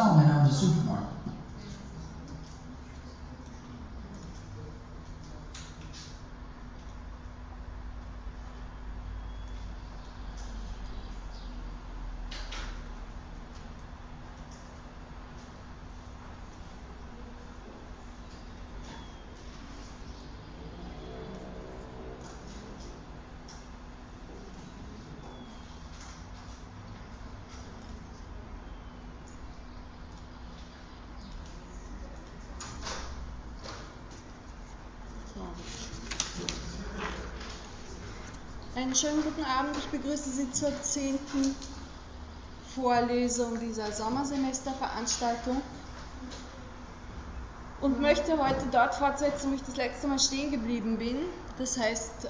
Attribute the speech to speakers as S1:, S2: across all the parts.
S1: sound I'm the super
S2: Einen schönen guten Abend. Ich begrüße Sie zur zehnten Vorlesung dieser Sommersemesterveranstaltung und möchte heute dort fortsetzen, wo ich das letzte Mal stehen geblieben bin. Das heißt, äh,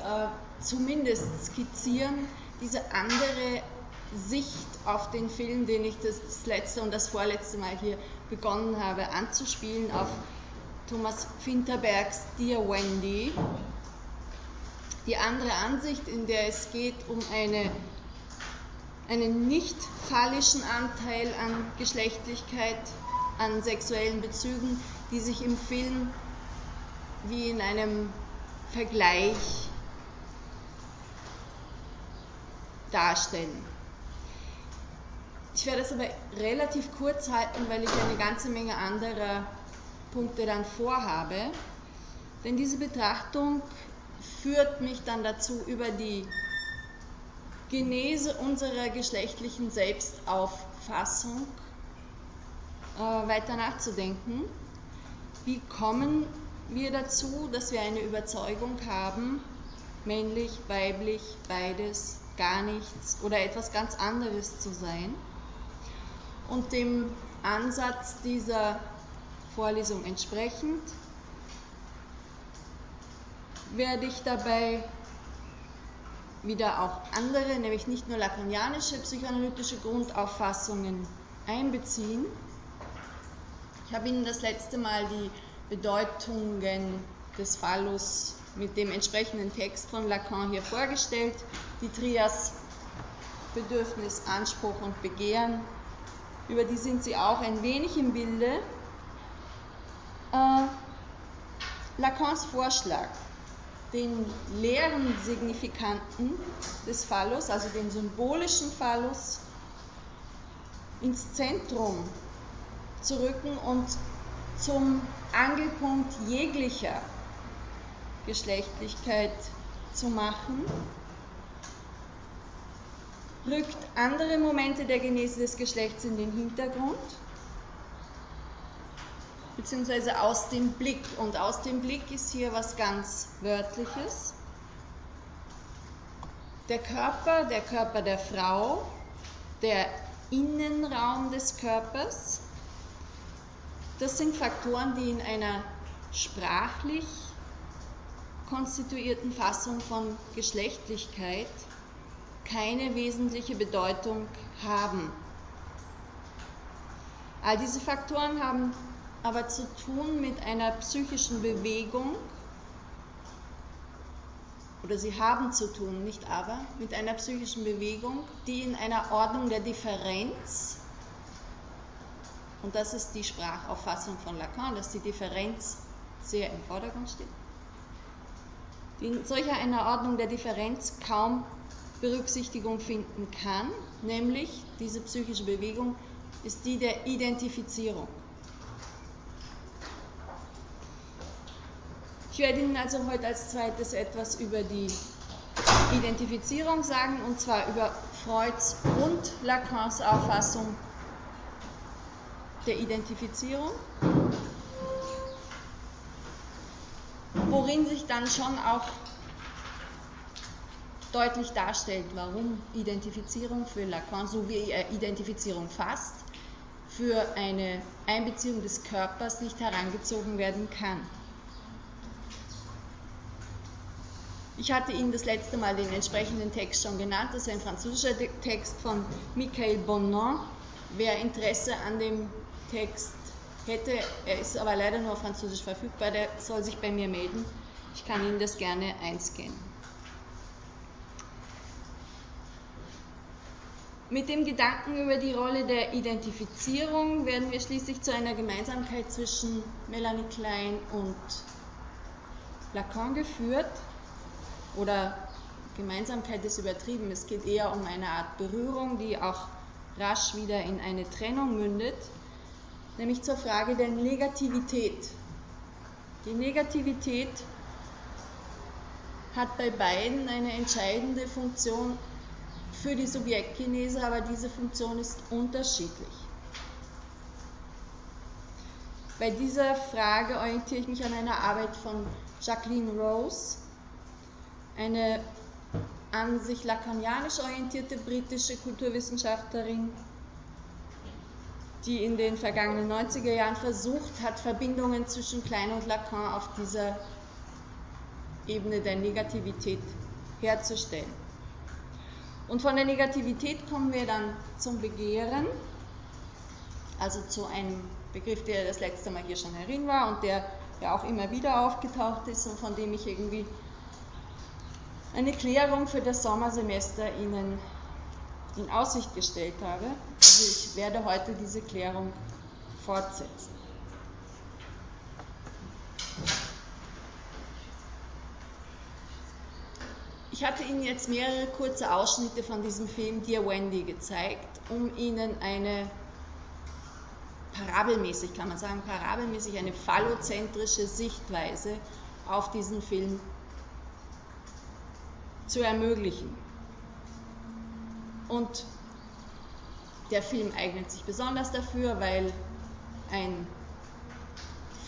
S2: zumindest skizzieren diese andere Sicht auf den Film, den ich das letzte und das vorletzte Mal hier begonnen habe anzuspielen, auf Thomas Finterbergs Dear Wendy die andere Ansicht, in der es geht um eine, einen nicht phallischen Anteil an Geschlechtlichkeit, an sexuellen Bezügen, die sich im Film wie in einem Vergleich darstellen. Ich werde es aber relativ kurz halten, weil ich eine ganze Menge anderer Punkte dann vorhabe. Denn diese Betrachtung führt mich dann dazu, über die Genese unserer geschlechtlichen Selbstauffassung äh, weiter nachzudenken. Wie kommen wir dazu, dass wir eine Überzeugung haben, männlich, weiblich, beides, gar nichts oder etwas ganz anderes zu sein? Und dem Ansatz dieser Vorlesung entsprechend werde ich dabei wieder auch andere, nämlich nicht nur lacanianische psychoanalytische Grundauffassungen einbeziehen. Ich habe Ihnen das letzte Mal die Bedeutungen des Phallus mit dem entsprechenden Text von Lacan hier vorgestellt. Die Trias Bedürfnis, Anspruch und Begehren. Über die sind Sie auch ein wenig im Bilde. Äh, Lacans Vorschlag den leeren Signifikanten des Phallus, also den symbolischen Phallus, ins Zentrum zu rücken und zum Angelpunkt jeglicher Geschlechtlichkeit zu machen, rückt andere Momente der Genese des Geschlechts in den Hintergrund beziehungsweise aus dem Blick. Und aus dem Blick ist hier was ganz Wörtliches. Der Körper, der Körper der Frau, der Innenraum des Körpers, das sind Faktoren, die in einer sprachlich konstituierten Fassung von Geschlechtlichkeit keine wesentliche Bedeutung haben. All diese Faktoren haben aber zu tun mit einer psychischen Bewegung, oder sie haben zu tun, nicht aber, mit einer psychischen Bewegung, die in einer Ordnung der Differenz und das ist die Sprachauffassung von Lacan, dass die Differenz sehr im Vordergrund steht, die in solcher einer Ordnung der Differenz kaum Berücksichtigung finden kann, nämlich diese psychische Bewegung ist die der Identifizierung. Ich werde Ihnen also heute als zweites etwas über die Identifizierung sagen, und zwar über Freuds und Lacans Auffassung der Identifizierung, worin sich dann schon auch deutlich darstellt, warum Identifizierung für Lacan, so wie er Identifizierung fasst, für eine Einbeziehung des Körpers nicht herangezogen werden kann. Ich hatte Ihnen das letzte Mal den entsprechenden Text schon genannt. Das ist ein französischer Text von Michael Bonan. Wer Interesse an dem Text hätte, er ist aber leider nur Französisch verfügbar, der soll sich bei mir melden. Ich kann Ihnen das gerne einscannen. Mit dem Gedanken über die Rolle der Identifizierung werden wir schließlich zu einer Gemeinsamkeit zwischen Melanie Klein und Lacan geführt oder Gemeinsamkeit ist übertrieben, es geht eher um eine Art Berührung, die auch rasch wieder in eine Trennung mündet, nämlich zur Frage der Negativität. Die Negativität hat bei beiden eine entscheidende Funktion für die Subjektgenese, aber diese Funktion ist unterschiedlich. Bei dieser Frage orientiere ich mich an einer Arbeit von Jacqueline Rose, eine an sich lacanianisch orientierte britische Kulturwissenschaftlerin, die in den vergangenen 90er Jahren versucht hat, Verbindungen zwischen Klein und Lacan auf dieser Ebene der Negativität herzustellen. Und von der Negativität kommen wir dann zum Begehren, also zu einem Begriff, der das letzte Mal hier schon herin war und der ja auch immer wieder aufgetaucht ist und von dem ich irgendwie eine Klärung für das Sommersemester Ihnen in Aussicht gestellt habe. Also ich werde heute diese Klärung fortsetzen. Ich hatte Ihnen jetzt mehrere kurze Ausschnitte von diesem Film Dear Wendy gezeigt, um Ihnen eine parabelmäßig, kann man sagen, parabelmäßig eine phallozentrische Sichtweise auf diesen Film zu ermöglichen. Und der Film eignet sich besonders dafür, weil ein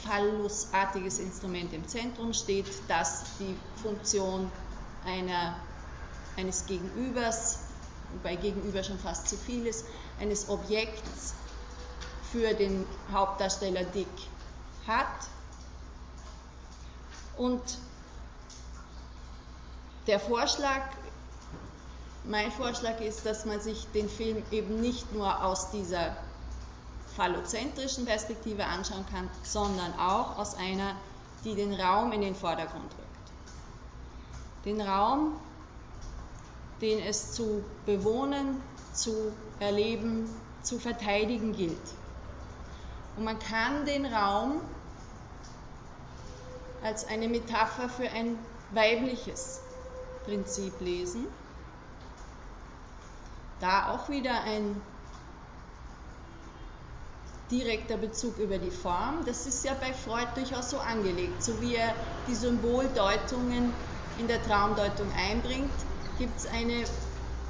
S2: phallusartiges Instrument im Zentrum steht, das die Funktion einer, eines Gegenübers, wobei Gegenüber schon fast zu viel ist, eines Objekts für den Hauptdarsteller Dick hat. Und der Vorschlag, mein Vorschlag ist, dass man sich den Film eben nicht nur aus dieser phallozentrischen Perspektive anschauen kann, sondern auch aus einer, die den Raum in den Vordergrund rückt. Den Raum, den es zu bewohnen, zu erleben, zu verteidigen gilt. Und man kann den Raum als eine Metapher für ein weibliches Prinzip lesen. Da auch wieder ein direkter Bezug über die Form. Das ist ja bei Freud durchaus so angelegt. So wie er die Symboldeutungen in der Traumdeutung einbringt, gibt es eine,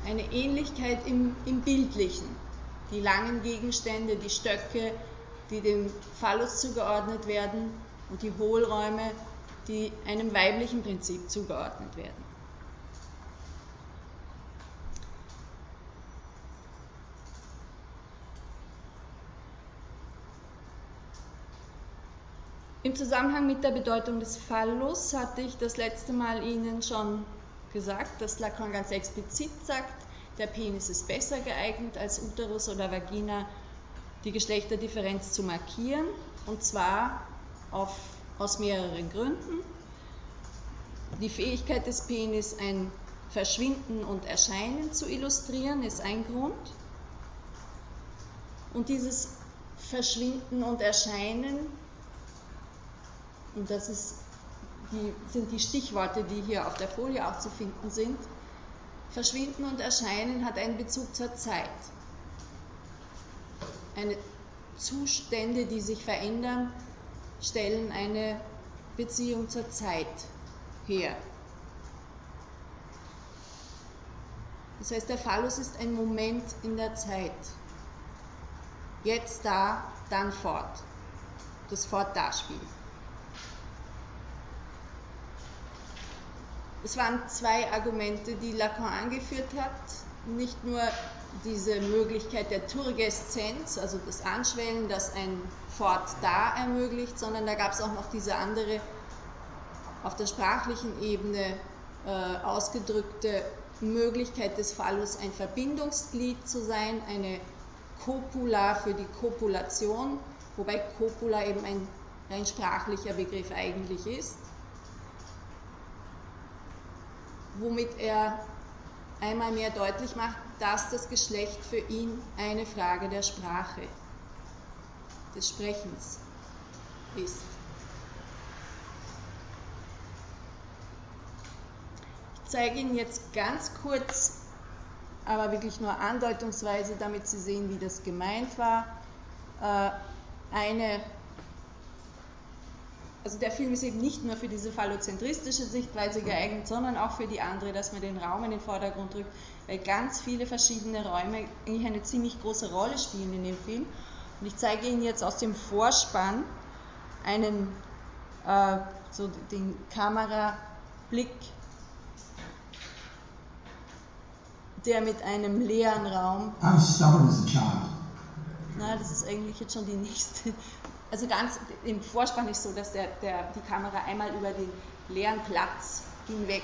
S2: eine Ähnlichkeit im, im Bildlichen. Die langen Gegenstände, die Stöcke, die dem Phallus zugeordnet werden und die Hohlräume, die einem weiblichen Prinzip zugeordnet werden. Im Zusammenhang mit der Bedeutung des Phallus hatte ich das letzte Mal Ihnen schon gesagt, dass Lacan ganz explizit sagt, der Penis ist besser geeignet als Uterus oder Vagina, die Geschlechterdifferenz zu markieren, und zwar auf, aus mehreren Gründen. Die Fähigkeit des Penis, ein Verschwinden und Erscheinen zu illustrieren, ist ein Grund. Und dieses verschwinden und erscheinen. Und das ist die, sind die Stichworte, die hier auf der Folie auch zu finden sind. Verschwinden und Erscheinen hat einen Bezug zur Zeit. Eine Zustände, die sich verändern, stellen eine Beziehung zur Zeit her. Das heißt, der Phallus ist ein Moment in der Zeit. Jetzt da, dann fort. Das Fort-Da-Spiel. Es waren zwei Argumente, die Lacan angeführt hat. Nicht nur diese Möglichkeit der Turgeszenz, also das Anschwellen, das ein Fort da ermöglicht, sondern da gab es auch noch diese andere auf der sprachlichen Ebene äh, ausgedrückte Möglichkeit des Phallus ein Verbindungsglied zu sein, eine Copula für die Kopulation, wobei Copula eben ein rein sprachlicher Begriff eigentlich ist, womit er einmal mehr deutlich macht, dass das Geschlecht für ihn eine Frage der Sprache, des Sprechens ist. Ich zeige Ihnen jetzt ganz kurz, aber wirklich nur andeutungsweise, damit Sie sehen, wie das gemeint war, äh, eine also der Film ist eben nicht nur für diese phallozentristische Sichtweise geeignet, sondern auch für die andere, dass man den Raum in den Vordergrund rückt, weil ganz viele verschiedene Räume eigentlich eine ziemlich große Rolle spielen in dem Film. Und ich zeige Ihnen jetzt aus dem Vorspann einen, äh, so den Kamerablick, der mit einem leeren Raum.
S1: I was stubborn as a child.
S2: Na, das ist eigentlich jetzt schon die nächste also ganz im Vorspann ist so, dass der, der, die Kamera einmal über den leeren Platz hinweg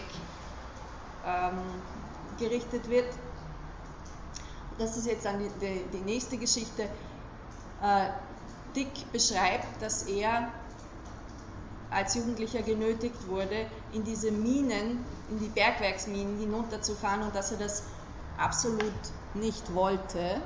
S2: ähm, gerichtet wird. Das ist jetzt dann die, die, die nächste Geschichte. Äh, Dick beschreibt, dass er als Jugendlicher genötigt wurde, in diese Minen, in die Bergwerksminen hinunterzufahren und dass er das absolut nicht wollte.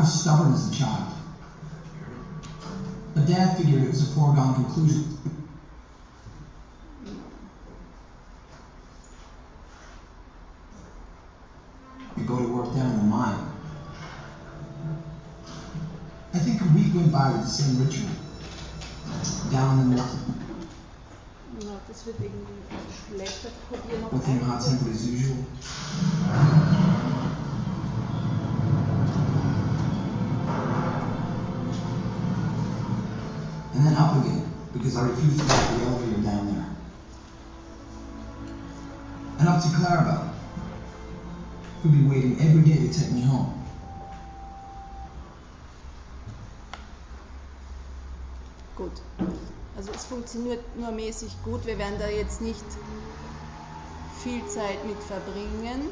S1: Was stubborn as a child. But Dad figured it was a foregone conclusion. You go to work down in the mine. I think a week went by with the same ritual. Down in the
S2: mine. das wird irgendwie schlechter. Probier noch
S1: within hot tempered as usual. Because I refused to get the elevator down there. And up to Clarabelle, who'd be waiting every day to take me home.
S2: Gut. Also es funktioniert nur mäßig gut. Wir werden da jetzt nicht viel Zeit mit verbringen.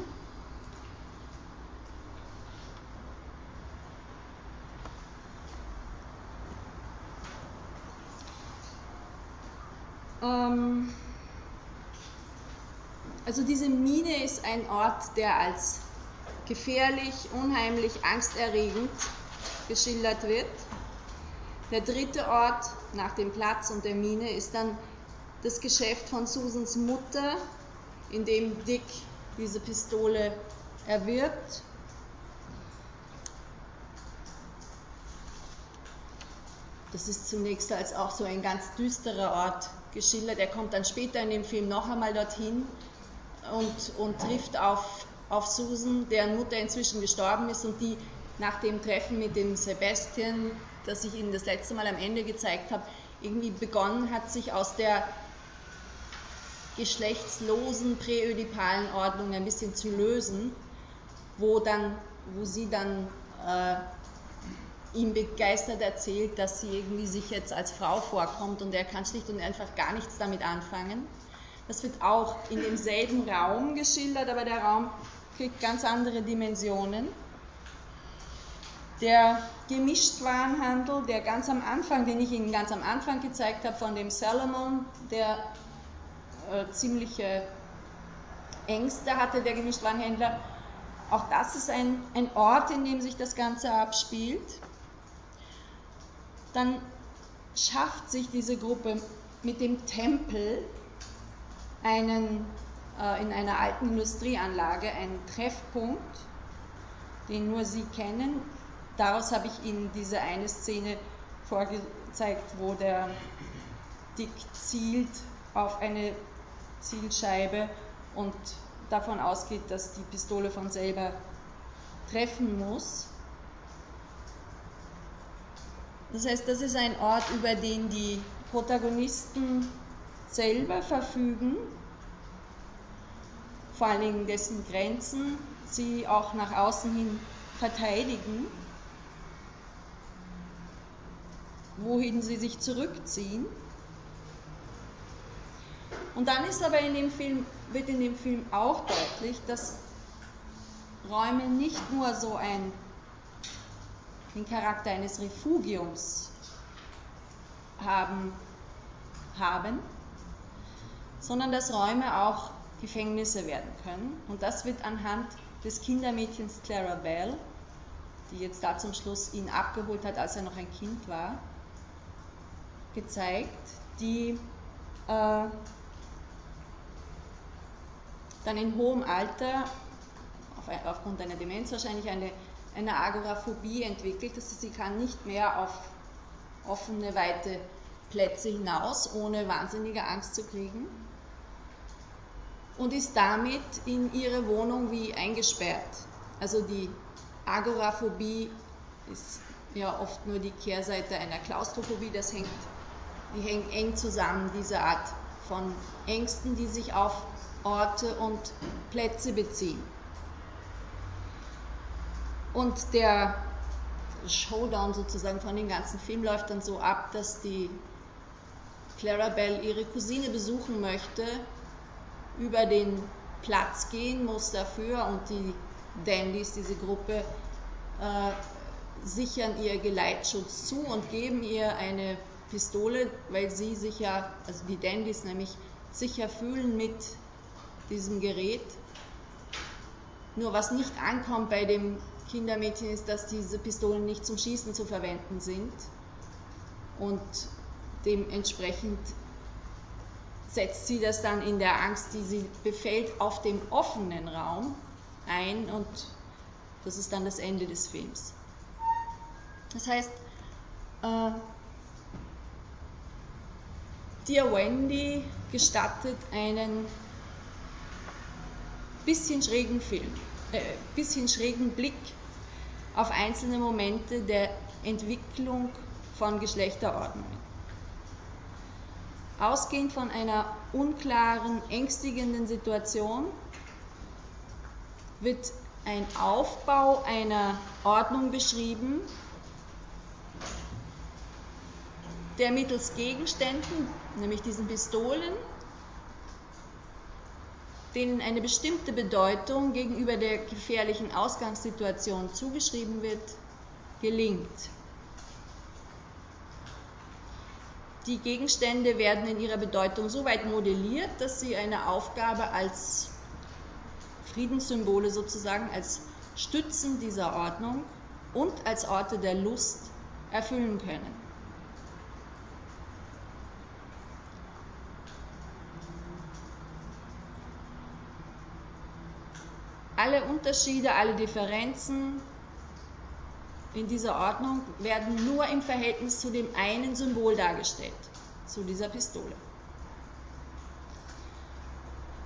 S2: Ähm, also diese Mine ist ein Ort, der als gefährlich, unheimlich, angsterregend geschildert wird. Der dritte Ort nach dem Platz und der Mine ist dann das Geschäft von Susans Mutter, in dem Dick diese Pistole erwirbt. Das ist zunächst als auch so ein ganz düsterer Ort geschildert. Er kommt dann später in dem Film noch einmal dorthin und, und trifft auf, auf Susan, deren Mutter inzwischen gestorben ist und die nach dem Treffen mit dem Sebastian, das ich Ihnen das letzte Mal am Ende gezeigt habe, irgendwie begonnen hat, sich aus der geschlechtslosen präödipalen Ordnung ein bisschen zu lösen, wo, dann, wo sie dann äh, ihm begeistert erzählt, dass sie irgendwie sich jetzt als Frau vorkommt und er kann schlicht und einfach gar nichts damit anfangen. Das wird auch in demselben Raum geschildert, aber der Raum kriegt ganz andere Dimensionen. Der Gemischtwarenhandel, der ganz am Anfang, den ich Ihnen ganz am Anfang gezeigt habe, von dem Salomon, der äh, ziemliche Ängste hatte, der Gemischtwarenhändler, auch das ist ein, ein Ort, in dem sich das Ganze abspielt. Dann schafft sich diese Gruppe mit dem Tempel einen, äh, in einer alten Industrieanlage einen Treffpunkt, den nur sie kennen. Daraus habe ich Ihnen diese eine Szene vorgezeigt, wo der Dick zielt auf eine Zielscheibe und davon ausgeht, dass die Pistole von selber treffen muss. Das heißt, das ist ein Ort, über den die Protagonisten selber verfügen, vor allen Dingen dessen Grenzen sie auch nach außen hin verteidigen, wohin sie sich zurückziehen. Und dann ist aber in dem Film, wird in dem Film auch deutlich, dass Räume nicht nur so ein, den Charakter eines Refugiums haben, haben, sondern dass Räume auch Gefängnisse werden können. Und das wird anhand des Kindermädchens Clara Bell, die jetzt da zum Schluss ihn abgeholt hat, als er noch ein Kind war, gezeigt, die äh, dann in hohem Alter, auf, aufgrund einer Demenz wahrscheinlich, eine, eine Agoraphobie entwickelt. Heißt, sie kann nicht mehr auf offene, weite Plätze hinaus, ohne wahnsinnige Angst zu kriegen. Und ist damit in ihre Wohnung wie eingesperrt. Also die Agoraphobie ist ja oft nur die Kehrseite einer Klaustrophobie, das hängt, die hängt eng zusammen, diese Art von Ängsten, die sich auf Orte und Plätze beziehen. Und der Showdown sozusagen von dem ganzen Film läuft dann so ab, dass die Clara Bell ihre Cousine besuchen möchte, über den Platz gehen muss dafür und die Dandys, diese Gruppe, äh, sichern ihr Geleitschutz zu und geben ihr eine Pistole, weil sie sich ja, also die Dandys nämlich sicher fühlen mit diesem Gerät. Nur was nicht ankommt bei dem Kindermädchen ist, dass diese Pistolen nicht zum Schießen zu verwenden sind und dementsprechend setzt sie das dann in der Angst, die sie befällt, auf dem offenen Raum ein und das ist dann das Ende des Films. Das heißt, äh, Dear Wendy gestattet einen bisschen schrägen Film, äh, bisschen schrägen Blick auf einzelne Momente der Entwicklung von Geschlechterordnungen. Ausgehend von einer unklaren, ängstigenden Situation wird ein Aufbau einer Ordnung beschrieben, der mittels Gegenständen, nämlich diesen Pistolen, denen eine bestimmte Bedeutung gegenüber der gefährlichen Ausgangssituation zugeschrieben wird, gelingt. Die Gegenstände werden in ihrer Bedeutung so weit modelliert, dass sie eine Aufgabe als Friedenssymbole sozusagen, als Stützen dieser Ordnung und als Orte der Lust erfüllen können. Alle Unterschiede, alle Differenzen in dieser Ordnung werden nur im Verhältnis zu dem einen Symbol dargestellt, zu dieser Pistole.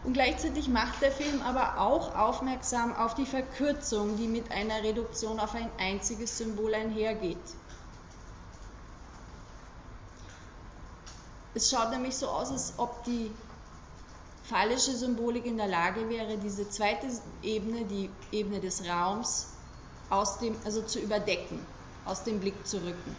S2: Und gleichzeitig macht der Film aber auch aufmerksam auf die Verkürzung, die mit einer Reduktion auf ein einziges Symbol einhergeht. Es schaut nämlich so aus, als ob die phallische Symbolik in der Lage wäre, diese zweite Ebene, die Ebene des Raums, aus dem, also zu überdecken, aus dem Blick zu rücken.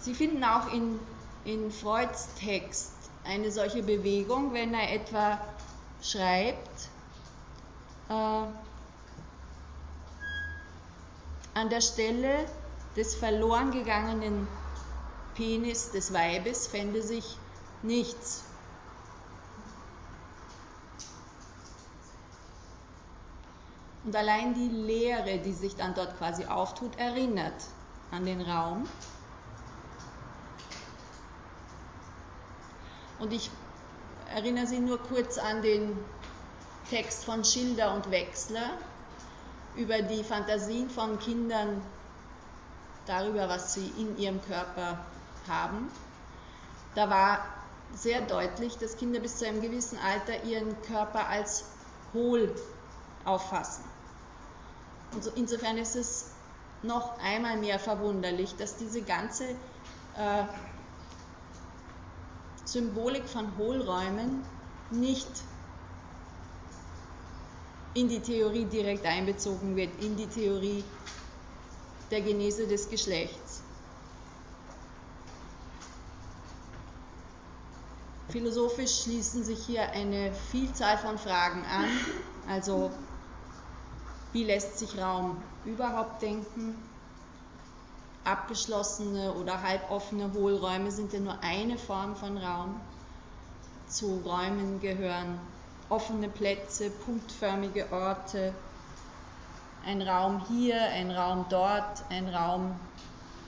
S2: Sie finden auch in, in Freuds Text eine solche Bewegung, wenn er etwa schreibt, äh, an der Stelle des verloren gegangenen Penis des Weibes fände sich nichts. Und allein die Leere, die sich dann dort quasi auftut, erinnert an den Raum. Und ich erinnere Sie nur kurz an den Text von Schilder und Wechsler über die Fantasien von Kindern darüber, was sie in ihrem Körper haben. Da war sehr deutlich, dass Kinder bis zu einem gewissen Alter ihren Körper als hohl auffassen. Insofern ist es noch einmal mehr verwunderlich, dass diese ganze äh, Symbolik von Hohlräumen nicht in die Theorie direkt einbezogen wird, in die Theorie der Genese des Geschlechts. Philosophisch schließen sich hier eine Vielzahl von Fragen an, also wie lässt sich Raum überhaupt denken? Abgeschlossene oder halboffene Hohlräume sind ja nur eine Form von Raum. Zu Räumen gehören offene Plätze, punktförmige Orte, ein Raum hier, ein Raum dort, ein Raum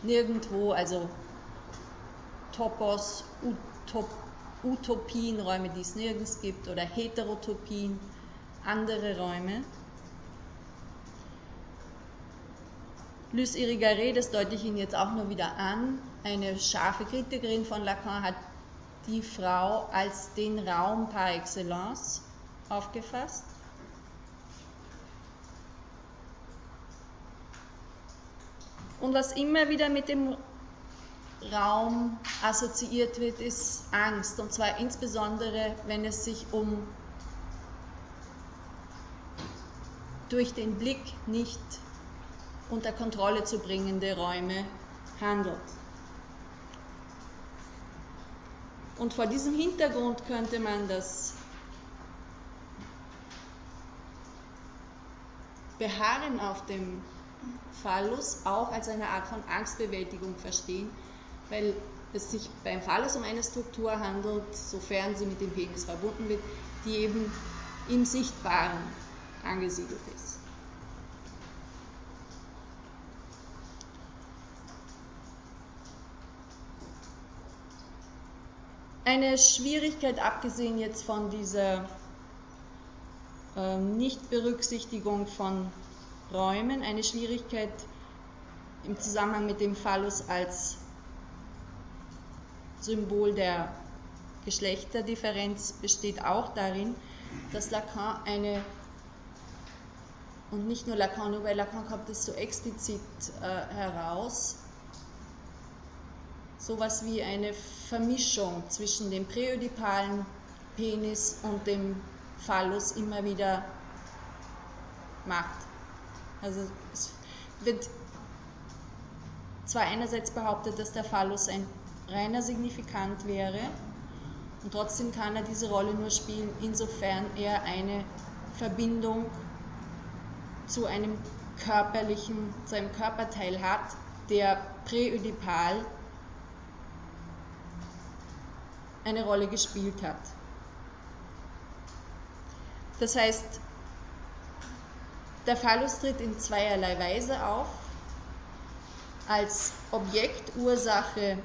S2: nirgendwo, also Topos, Utop, Utopien, Räume, die es nirgends gibt, oder Heterotopien, andere Räume. Luce Irigaray, das deute ich Ihnen jetzt auch nur wieder an, eine scharfe Kritikerin von Lacan hat die Frau als den Raum par excellence aufgefasst. Und was immer wieder mit dem Raum assoziiert wird, ist Angst. Und zwar insbesondere, wenn es sich um durch den Blick nicht unter Kontrolle zu bringende Räume handelt. Und vor diesem Hintergrund könnte man das Beharren auf dem Phallus auch als eine Art von Angstbewältigung verstehen, weil es sich beim Phallus um eine Struktur handelt, sofern sie mit dem Penis verbunden wird, die eben im Sichtbaren angesiedelt ist. Eine Schwierigkeit, abgesehen jetzt von dieser äh, Nichtberücksichtigung von Räumen, eine Schwierigkeit im Zusammenhang mit dem Phallus als Symbol der Geschlechterdifferenz besteht auch darin, dass Lacan eine, und nicht nur Lacan, nur bei Lacan kommt es so explizit äh, heraus, sowas wie eine Vermischung zwischen dem präödipalen Penis und dem Phallus immer wieder macht. Also es wird zwar einerseits behauptet, dass der Phallus ein reiner Signifikant wäre, und trotzdem kann er diese Rolle nur spielen, insofern er eine Verbindung zu einem körperlichen, zu einem Körperteil hat, der präödipal eine Rolle gespielt hat. Das heißt, der Phallus tritt in zweierlei Weise auf. Als Objekt, Ursache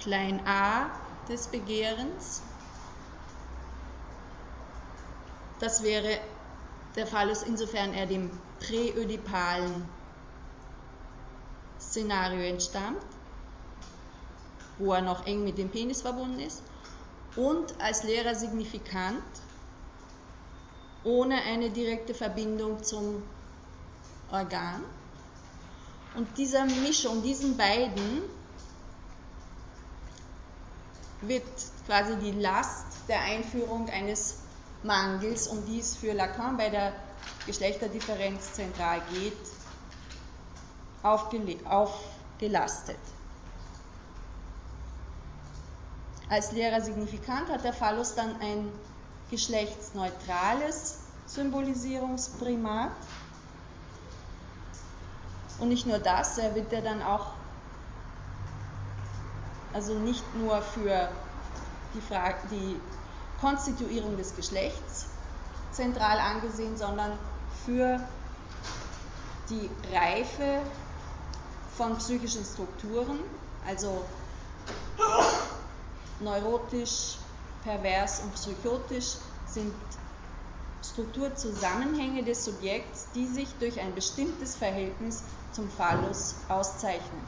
S2: klein a des Begehrens. Das wäre der Phallus, insofern er dem präödipalen Szenario entstammt wo er noch eng mit dem Penis verbunden ist, und als leerer Signifikant ohne eine direkte Verbindung zum Organ. Und dieser Mischung, diesen beiden, wird quasi die Last der Einführung eines Mangels, um die es für Lacan bei der Geschlechterdifferenz zentral geht, aufgelastet. Als leerer Signifikant hat der Phallus dann ein geschlechtsneutrales Symbolisierungsprimat. Und nicht nur das, er wird ja dann auch, also nicht nur für die, Frage, die Konstituierung des Geschlechts zentral angesehen, sondern für die Reife von psychischen Strukturen, also neurotisch, pervers und psychotisch sind Strukturzusammenhänge des Subjekts, die sich durch ein bestimmtes Verhältnis zum Phallus auszeichnen.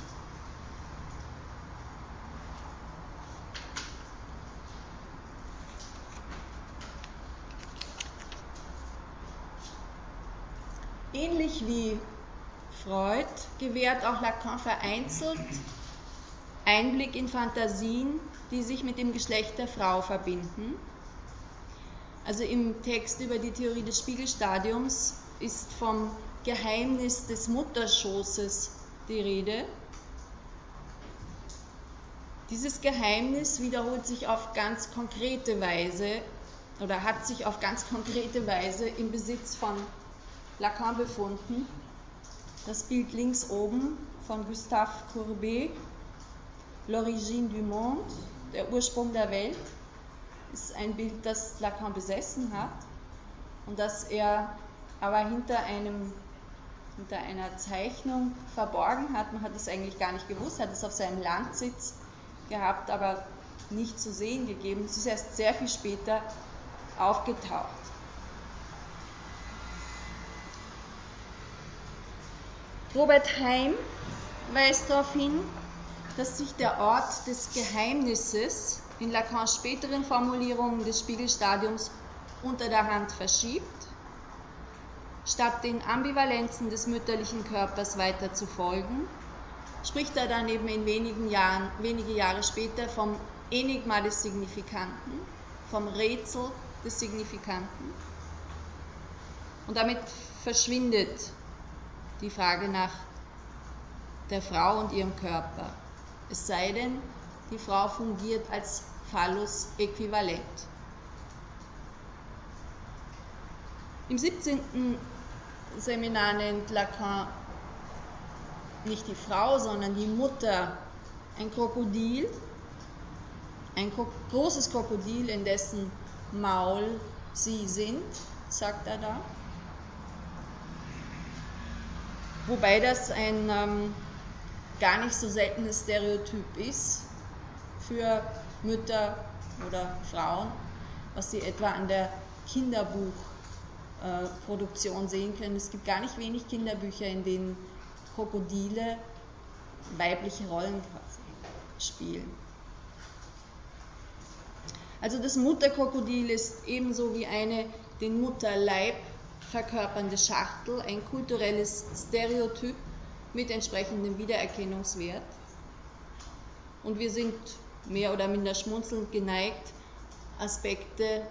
S2: Ähnlich wie Freud gewährt auch Lacan vereinzelt Einblick in Fantasien, die sich mit dem Geschlecht der Frau verbinden. Also im Text über die Theorie des Spiegelstadiums ist vom Geheimnis des Mutterschoßes die Rede. Dieses Geheimnis wiederholt sich auf ganz konkrete Weise oder hat sich auf ganz konkrete Weise im Besitz von Lacan befunden. Das Bild links oben von Gustave Courbet, L'origine du monde, der Ursprung der Welt, ist ein Bild, das Lacan besessen hat und das er aber hinter, einem, hinter einer Zeichnung verborgen hat. Man hat es eigentlich gar nicht gewusst, hat es auf seinem Landsitz gehabt, aber nicht zu sehen gegeben. Es ist erst sehr viel später aufgetaucht. Robert Heim weist darauf hin, dass sich der Ort des Geheimnisses in Lacans späteren Formulierungen des Spiegelstadiums unter der Hand verschiebt, statt den Ambivalenzen des mütterlichen Körpers weiter zu folgen, spricht er dann eben in wenigen Jahren, wenige Jahre später vom Enigma des Signifikanten, vom Rätsel des Signifikanten. Und damit verschwindet die Frage nach der Frau und ihrem Körper. Es sei denn, die Frau fungiert als Phallus-Äquivalent. Im 17. Seminar nennt Lacan nicht die Frau, sondern die Mutter ein Krokodil, ein großes Krokodil, in dessen Maul sie sind, sagt er da. Wobei das ein ähm, gar nicht so seltenes Stereotyp ist für Mütter oder Frauen, was Sie etwa an der Kinderbuchproduktion sehen können. Es gibt gar nicht wenig Kinderbücher, in denen Krokodile weibliche Rollen spielen. Also das Mutterkrokodil ist ebenso wie eine den Mutterleib verkörpernde Schachtel ein kulturelles Stereotyp mit entsprechendem Wiedererkennungswert. Und wir sind mehr oder minder schmunzelnd geneigt, Aspekte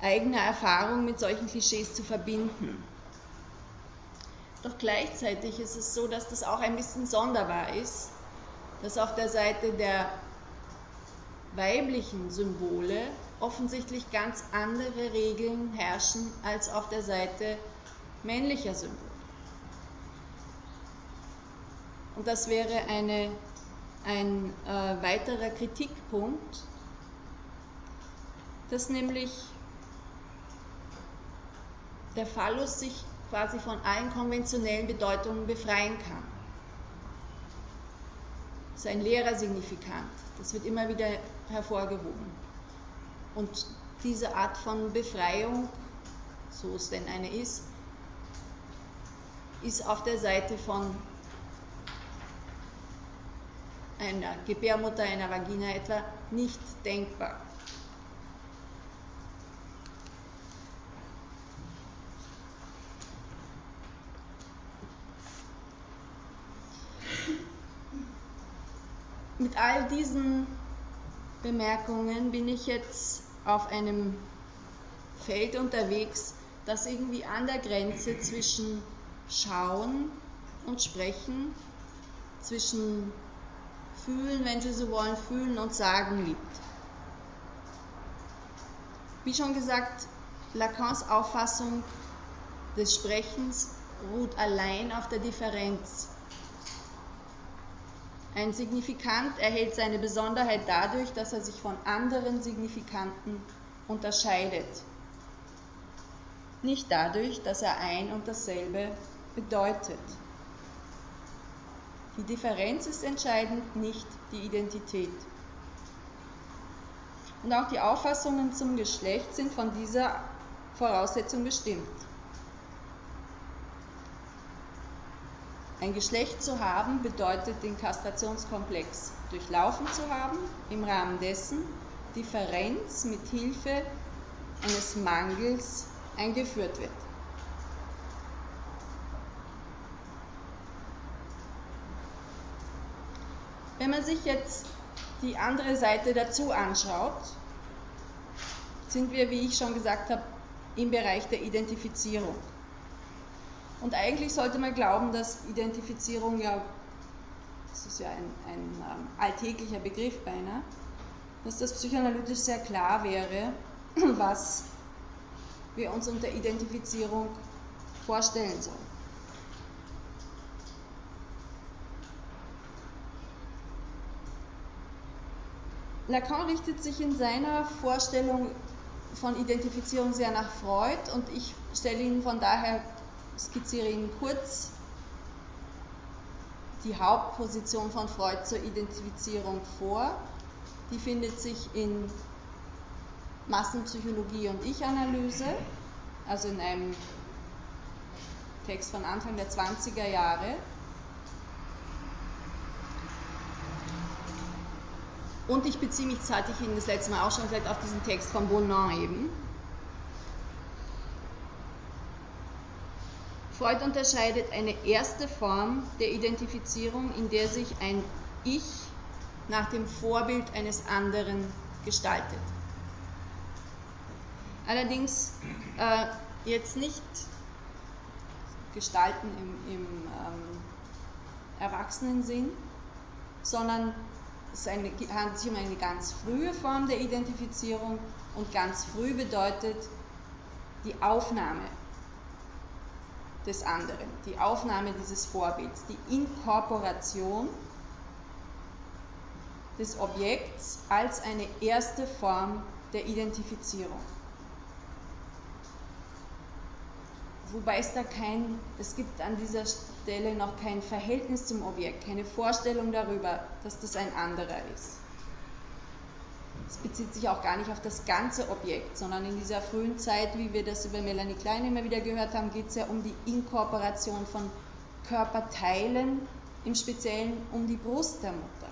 S2: eigener Erfahrung mit solchen Klischees zu verbinden. Doch gleichzeitig ist es so, dass das auch ein bisschen sonderbar ist, dass auf der Seite der weiblichen Symbole offensichtlich ganz andere Regeln herrschen als auf der Seite männlicher Symbole. Und das wäre eine, ein äh, weiterer Kritikpunkt, dass nämlich der Phallus sich quasi von allen konventionellen Bedeutungen befreien kann. Das ist ein leerer Signifikant. Das wird immer wieder hervorgehoben. Und diese Art von Befreiung, so es denn eine ist, ist auf der Seite von einer Gebärmutter, einer Vagina etwa nicht denkbar. Mit all diesen Bemerkungen bin ich jetzt auf einem Feld unterwegs, das irgendwie an der Grenze zwischen Schauen und Sprechen, zwischen fühlen, wenn Sie so wollen, fühlen und sagen liebt. Wie schon gesagt, Lacans Auffassung des Sprechens ruht allein auf der Differenz. Ein Signifikant erhält seine Besonderheit dadurch, dass er sich von anderen Signifikanten unterscheidet. Nicht dadurch, dass er ein und dasselbe bedeutet. Die Differenz ist entscheidend, nicht die Identität. Und auch die Auffassungen zum Geschlecht sind von dieser Voraussetzung bestimmt. Ein Geschlecht zu haben bedeutet, den Kastrationskomplex durchlaufen zu haben, im Rahmen dessen Differenz mit Hilfe eines Mangels eingeführt wird. Wenn man sich jetzt die andere Seite dazu anschaut, sind wir, wie ich schon gesagt habe, im Bereich der Identifizierung. Und eigentlich sollte man glauben, dass Identifizierung ja, das ist ja ein, ein ähm, alltäglicher Begriff beinahe, dass das psychoanalytisch sehr klar wäre, was wir uns unter Identifizierung vorstellen sollen. Lacan richtet sich in seiner Vorstellung von Identifizierung sehr nach Freud und ich stelle Ihnen von daher skizziere Ihnen kurz die Hauptposition von Freud zur Identifizierung vor. Die findet sich in Massenpsychologie und Ich-Analyse, also in einem Text von Anfang der 20er Jahre. Und ich beziehe mich, das hatte ich Ihnen das letzte Mal auch schon gesagt, auf diesen Text von Bonan eben. Freud unterscheidet eine erste Form der Identifizierung, in der sich ein Ich nach dem Vorbild eines anderen gestaltet. Allerdings äh, jetzt nicht gestalten im, im ähm, Erwachsenensinn, sondern es eine, handelt sich um eine ganz frühe Form der Identifizierung und ganz früh bedeutet die Aufnahme des anderen, die Aufnahme dieses Vorbilds, die Inkorporation des Objekts als eine erste Form der Identifizierung. Wobei es da kein, es gibt an dieser Stelle noch kein Verhältnis zum Objekt, keine Vorstellung darüber, dass das ein anderer ist. Es bezieht sich auch gar nicht auf das ganze Objekt, sondern in dieser frühen Zeit, wie wir das über Melanie Klein immer wieder gehört haben, geht es ja um die Inkorporation von Körperteilen, im Speziellen um die Brust der Mutter.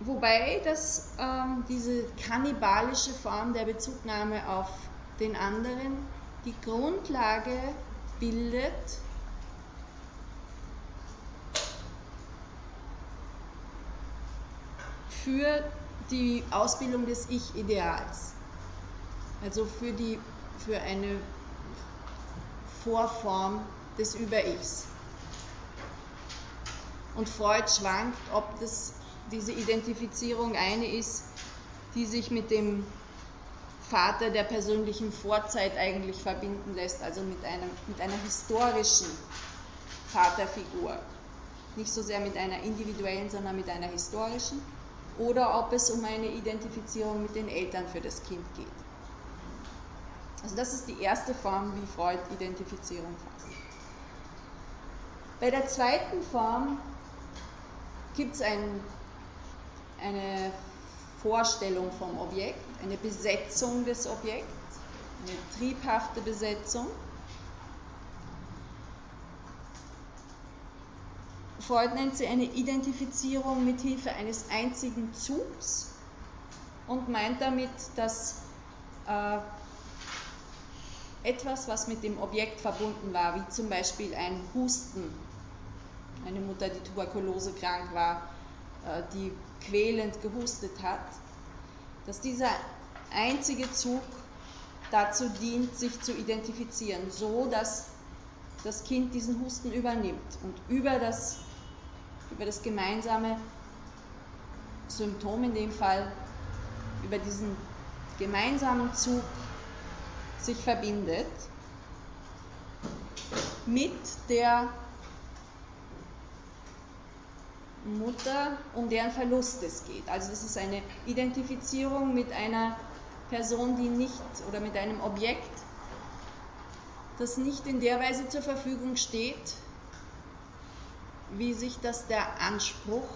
S2: Wobei das, ähm, diese kannibalische Form der Bezugnahme auf den anderen die Grundlage bildet für die Ausbildung des Ich-Ideals. Also für, die, für eine Vorform des Über-Ichs. Und Freud schwankt, ob das, diese Identifizierung eine ist, die sich mit dem Vater der persönlichen Vorzeit eigentlich verbinden lässt, also mit, einem, mit einer historischen Vaterfigur. Nicht so sehr mit einer individuellen, sondern mit einer historischen oder ob es um eine Identifizierung mit den Eltern für das Kind geht. Also das ist die erste Form, wie Freud Identifizierung fasst. Bei der zweiten Form gibt es ein, eine Vorstellung vom Objekt, eine Besetzung des Objekts, eine triebhafte Besetzung. Freud nennt sie eine Identifizierung mit Hilfe eines einzigen Zugs und meint damit, dass äh, etwas, was mit dem Objekt verbunden war, wie zum Beispiel ein Husten, eine Mutter, die Tuberkulose krank war, äh, die quälend gehustet hat, dass dieser einzige Zug dazu dient, sich zu identifizieren, so dass das Kind diesen Husten übernimmt und über das, über das gemeinsame Symptom in dem Fall, über diesen gemeinsamen Zug sich verbindet mit der Mutter, um deren Verlust es geht. Also es ist eine Identifizierung mit einer Person, die nicht oder mit einem Objekt, das nicht in der Weise zur Verfügung steht, wie sich das der Anspruch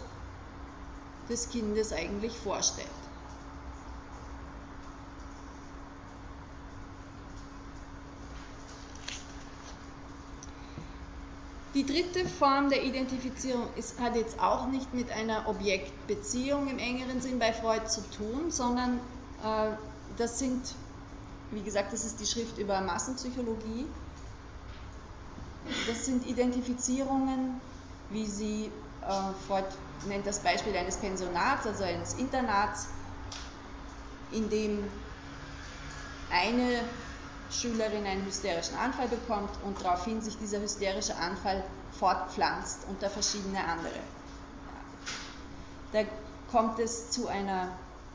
S2: des Kindes eigentlich vorstellt. Die dritte Form der Identifizierung ist, hat jetzt auch nicht mit einer Objektbeziehung im engeren Sinn bei Freud zu tun, sondern äh, das sind, wie gesagt, das ist die Schrift über Massenpsychologie. Das sind Identifizierungen, wie sie, äh, Freud nennt das Beispiel eines Pensionats, also eines Internats, in dem eine Schülerin einen hysterischen Anfall bekommt und daraufhin sich dieser hysterische Anfall fortpflanzt unter verschiedene andere. Da kommt es zu einer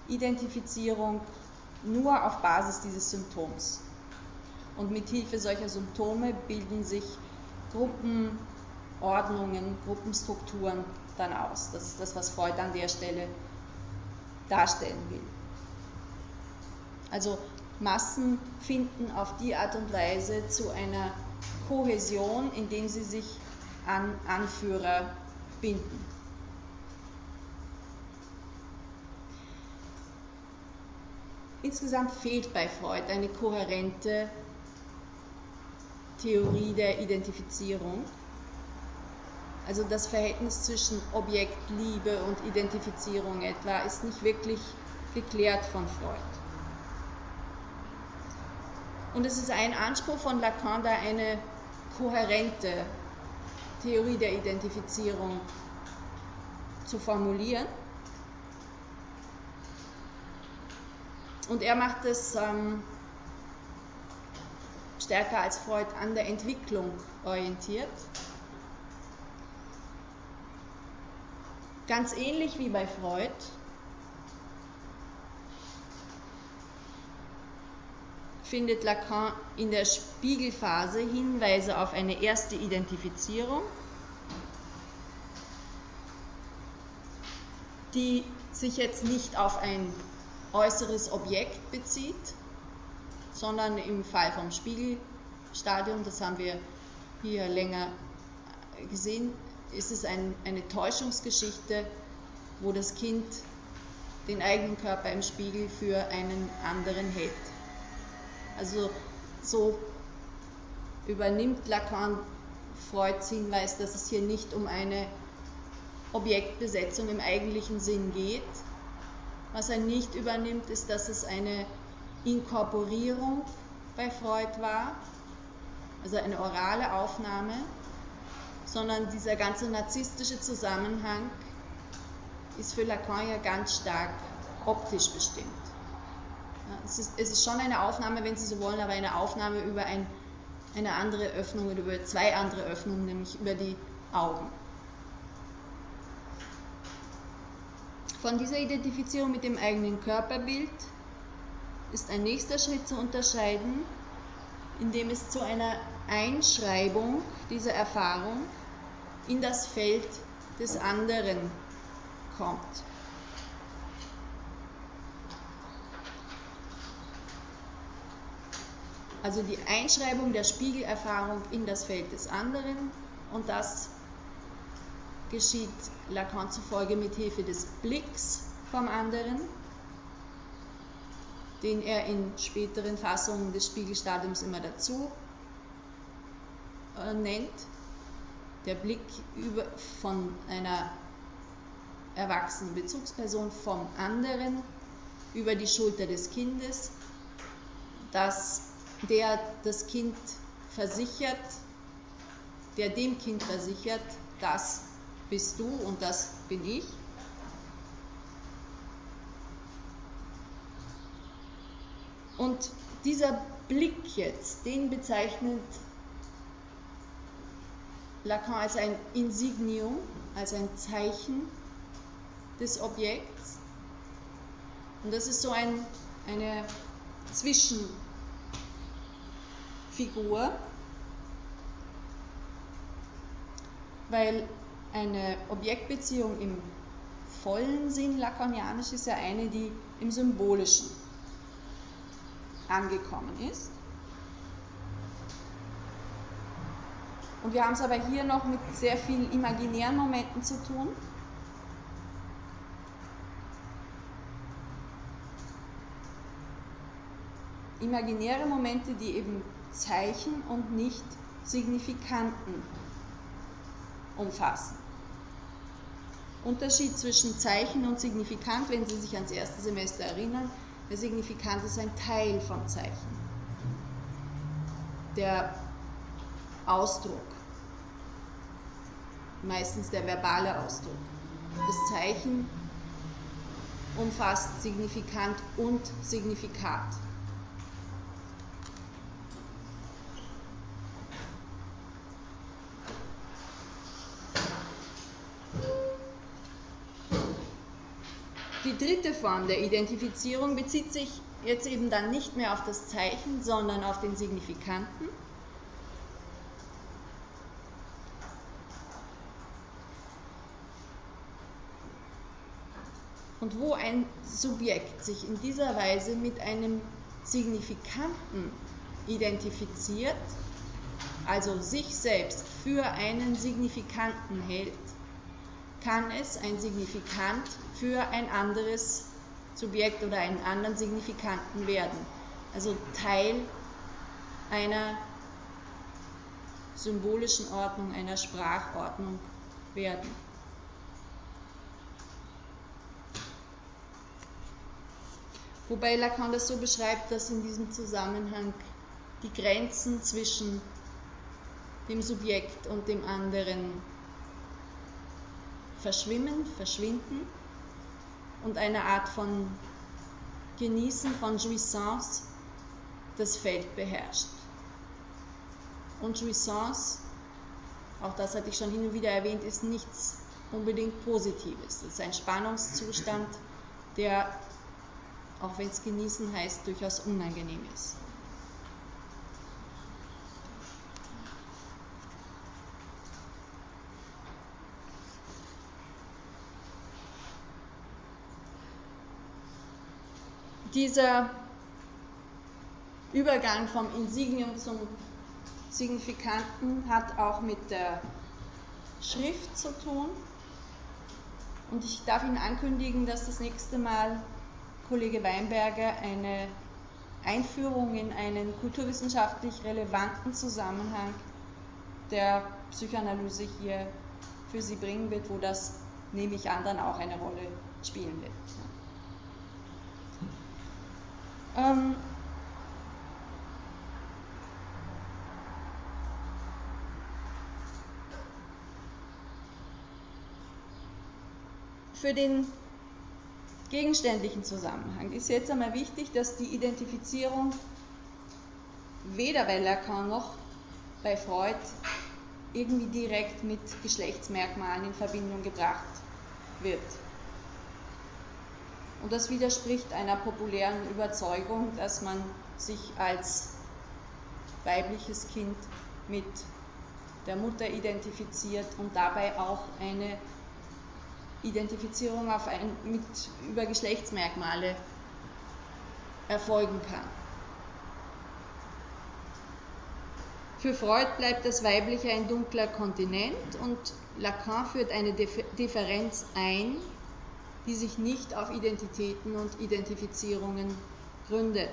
S2: Identifizierung nur auf Basis dieses Symptoms. Und mit Hilfe solcher Symptome bilden sich Gruppenordnungen, Gruppenstrukturen dann aus. Das ist das, was Freud an der Stelle darstellen will. Also Massen finden auf die Art und Weise zu einer Kohäsion, indem sie sich an Anführer binden. Insgesamt fehlt bei Freud eine kohärente Theorie der Identifizierung. Also das Verhältnis zwischen Objektliebe und Identifizierung etwa ist nicht wirklich geklärt von Freud. Und es ist ein Anspruch von Lacan, da eine kohärente Theorie der Identifizierung zu formulieren. Und er macht es ähm, stärker als Freud an der Entwicklung orientiert. Ganz ähnlich wie bei Freud findet Lacan in der Spiegelphase Hinweise auf eine erste Identifizierung, die sich jetzt nicht auf ein äußeres Objekt bezieht, sondern im Fall vom Spiegelstadium, das haben wir hier länger gesehen, ist es ein, eine Täuschungsgeschichte, wo das Kind den eigenen Körper im Spiegel für einen anderen hält. Also so übernimmt Lacan Freuds Hinweis, dass es hier nicht um eine Objektbesetzung im eigentlichen Sinn geht. Was er nicht übernimmt, ist, dass es eine Inkorporierung bei Freud war, also eine orale Aufnahme, sondern dieser ganze narzisstische Zusammenhang ist für Lacan ja ganz stark optisch bestimmt. Es ist, es ist schon eine Aufnahme, wenn Sie so wollen, aber eine Aufnahme über ein, eine andere Öffnung oder über zwei andere Öffnungen, nämlich über die Augen. Von dieser Identifizierung mit dem eigenen Körperbild ist ein nächster Schritt zu unterscheiden, indem es zu einer Einschreibung dieser Erfahrung in das Feld des anderen kommt. Also die Einschreibung der Spiegelerfahrung in das Feld des anderen und das geschieht Lacan zufolge mit Hilfe des Blicks vom anderen, den er in späteren Fassungen des Spiegelstadiums immer dazu äh, nennt. Der Blick über, von einer erwachsenen Bezugsperson vom anderen über die Schulter des Kindes, das der das Kind versichert, der dem Kind versichert, das bist du und das bin ich. Und dieser Blick jetzt, den bezeichnet Lacan als ein Insignium, als ein Zeichen des Objekts. Und das ist so ein, eine Zwischenfigur, weil eine Objektbeziehung im vollen Sinn lacanianisch ist ja eine, die im Symbolischen angekommen ist. Und wir haben es aber hier noch mit sehr vielen imaginären Momenten zu tun. Imaginäre Momente, die eben Zeichen und nicht Signifikanten umfassen. Unterschied zwischen Zeichen und Signifikant, wenn Sie sich ans erste Semester erinnern, der Signifikant ist ein Teil von Zeichen. Der Ausdruck, meistens der verbale Ausdruck. Das Zeichen umfasst Signifikant und Signifikat. Die dritte Form der Identifizierung bezieht sich jetzt eben dann nicht mehr auf das Zeichen, sondern auf den Signifikanten. Und wo ein Subjekt sich in dieser Weise mit einem Signifikanten identifiziert, also sich selbst für einen Signifikanten hält, kann es ein Signifikant für ein anderes Subjekt oder einen anderen Signifikanten werden. Also Teil einer symbolischen Ordnung, einer Sprachordnung werden. Wobei Lacan das so beschreibt, dass in diesem Zusammenhang die Grenzen zwischen dem Subjekt und dem anderen verschwimmen, verschwinden und eine Art von Genießen, von Jouissance das Feld beherrscht. Und Jouissance, auch das hatte ich schon hin und wieder erwähnt, ist nichts unbedingt Positives. Es ist ein Spannungszustand, der, auch wenn es genießen heißt, durchaus unangenehm ist. Dieser Übergang vom Insignium zum Signifikanten hat auch mit der Schrift zu tun. Und ich darf Ihnen ankündigen, dass das nächste Mal Kollege Weinberger eine Einführung in einen kulturwissenschaftlich relevanten Zusammenhang der Psychoanalyse hier für Sie bringen wird, wo das, nehme ich an, dann auch eine Rolle spielen wird. Ähm, für den gegenständlichen Zusammenhang ist jetzt einmal wichtig, dass die Identifizierung weder bei Lacan noch bei Freud irgendwie direkt mit Geschlechtsmerkmalen in Verbindung gebracht wird. Und das widerspricht einer populären Überzeugung, dass man sich als weibliches Kind mit der Mutter identifiziert und dabei auch eine Identifizierung auf ein, mit, über Geschlechtsmerkmale erfolgen kann. Für Freud bleibt das Weibliche ein dunkler Kontinent und Lacan führt eine Differenz ein die sich nicht auf Identitäten und Identifizierungen gründet,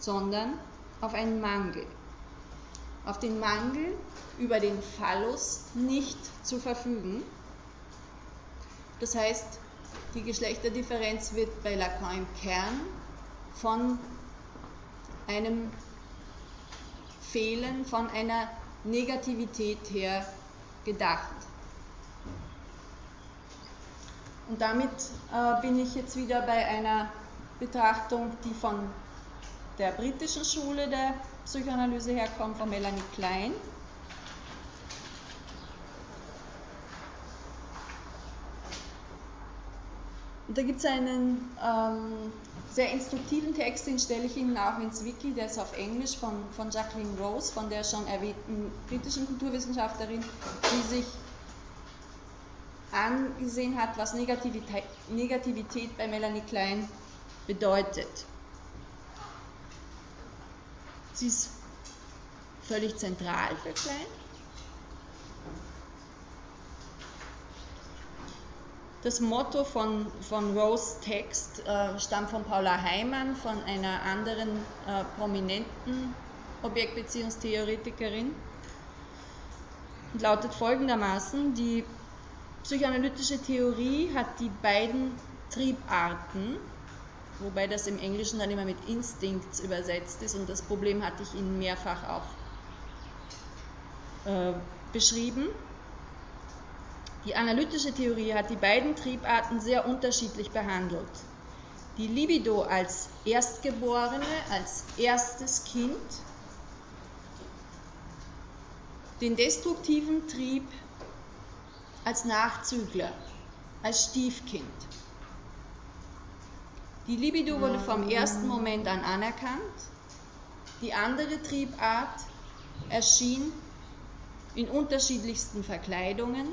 S2: sondern auf einen Mangel. Auf den Mangel, über den Phallus nicht zu verfügen. Das heißt, die Geschlechterdifferenz wird bei Lacan im Kern von einem Fehlen, von einer Negativität her gedacht. Und damit äh, bin ich jetzt wieder bei einer Betrachtung, die von der britischen Schule der Psychoanalyse herkommt, von Melanie Klein. Und da gibt es einen ähm, sehr instruktiven Text, den stelle ich Ihnen auch ins Wiki, der ist auf Englisch von, von Jacqueline Rose, von der schon erwähnten britischen Kulturwissenschaftlerin, die sich angesehen hat, was Negativität, Negativität bei Melanie Klein bedeutet. Sie ist völlig zentral für Klein. Das Motto von, von Rose Text äh, stammt von Paula Heimann, von einer anderen äh, prominenten Objektbeziehungstheoretikerin und lautet folgendermaßen, die psychoanalytische Theorie hat die beiden Triebarten, wobei das im Englischen dann immer mit Instincts übersetzt ist und das Problem hatte ich Ihnen mehrfach auch äh, beschrieben. Die analytische Theorie hat die beiden Triebarten sehr unterschiedlich behandelt. Die Libido als Erstgeborene, als erstes Kind, den destruktiven Trieb als Nachzügler, als Stiefkind. Die Libido wurde vom ersten Moment an anerkannt. Die andere Triebart erschien in unterschiedlichsten Verkleidungen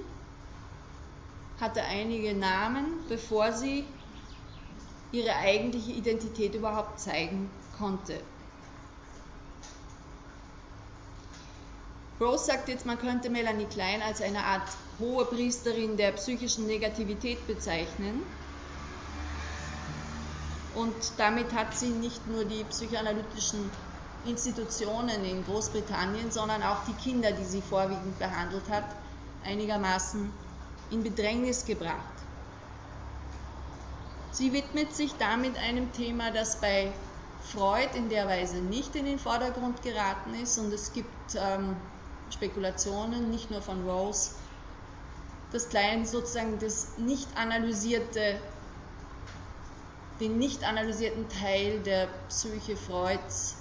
S2: hatte einige Namen, bevor sie ihre eigentliche Identität überhaupt zeigen konnte. Rose sagt jetzt, man könnte Melanie Klein als eine Art hohe Priesterin der psychischen Negativität bezeichnen. Und damit hat sie nicht nur die psychoanalytischen Institutionen in Großbritannien, sondern auch die Kinder, die sie vorwiegend behandelt hat, einigermaßen in Bedrängnis gebracht. Sie widmet sich damit einem Thema, das bei Freud in der Weise nicht in den Vordergrund geraten ist und es gibt ähm, Spekulationen, nicht nur von Rose, dass Klein sozusagen das nicht analysierte, den nicht analysierten Teil der Psyche Freuds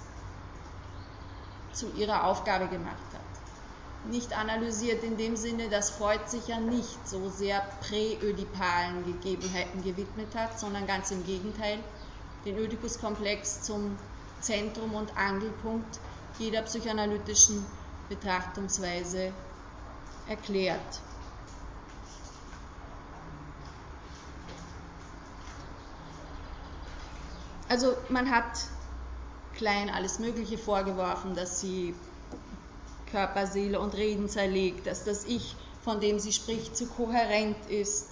S2: zu ihrer Aufgabe gemacht hat nicht analysiert in dem Sinne, dass Freud sich ja nicht so sehr präödipalen Gegebenheiten gewidmet hat, sondern ganz im Gegenteil den Ödipus-Komplex zum Zentrum und Angelpunkt jeder psychoanalytischen Betrachtungsweise erklärt. Also man hat Klein alles Mögliche vorgeworfen, dass sie Körper, Seele und Reden zerlegt, dass das Ich, von dem sie spricht, zu kohärent ist,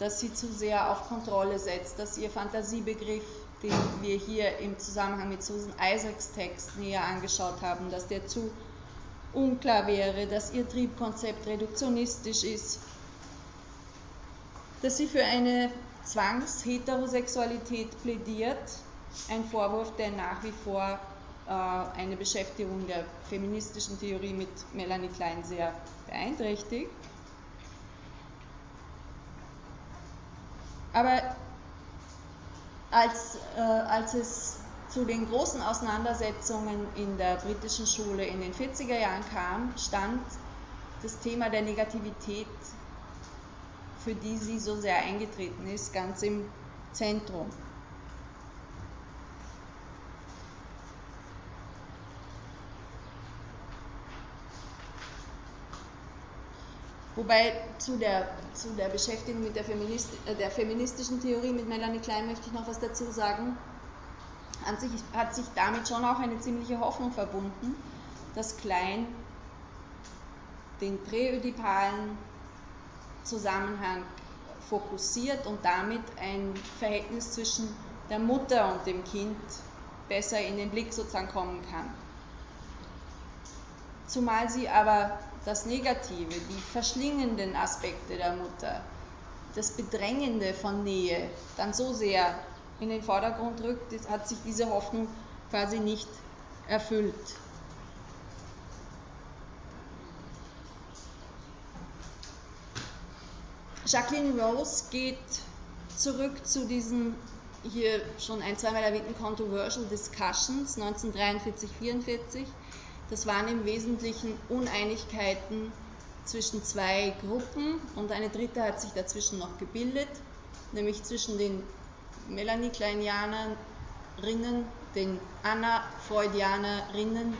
S2: dass sie zu sehr auf Kontrolle setzt, dass ihr Fantasiebegriff, den wir hier im Zusammenhang mit Susan Isaacs Text näher angeschaut haben, dass der zu unklar wäre, dass ihr Triebkonzept reduktionistisch ist, dass sie für eine Zwangsheterosexualität plädiert, ein Vorwurf, der nach wie vor äh, eine Beschäftigung der feministischen Theorie mit Melanie Klein sehr beeinträchtigt. Aber als, äh, als es zu den großen Auseinandersetzungen in der britischen Schule in den 40er Jahren kam, stand das Thema der Negativität, für die sie so sehr eingetreten ist, ganz im Zentrum. Wobei zu der, zu der Beschäftigung mit der, Feminist, äh, der feministischen Theorie mit Melanie Klein möchte ich noch was dazu sagen. An sich hat sich damit schon auch eine ziemliche Hoffnung verbunden, dass Klein den präödipalen Zusammenhang fokussiert und damit ein Verhältnis zwischen der Mutter und dem Kind besser in den Blick sozusagen kommen kann. Zumal sie aber das Negative, die verschlingenden Aspekte der Mutter, das Bedrängende von Nähe dann so sehr in den Vordergrund rückt, hat sich diese Hoffnung quasi nicht erfüllt. Jacqueline Rose geht zurück zu diesen hier schon ein, zweimal erwähnten Controversial Discussions 1943-44. Das waren im Wesentlichen Uneinigkeiten zwischen zwei Gruppen und eine dritte hat sich dazwischen noch gebildet, nämlich zwischen den Melanie Kleinianerinnen, den Anna Freudianerinnen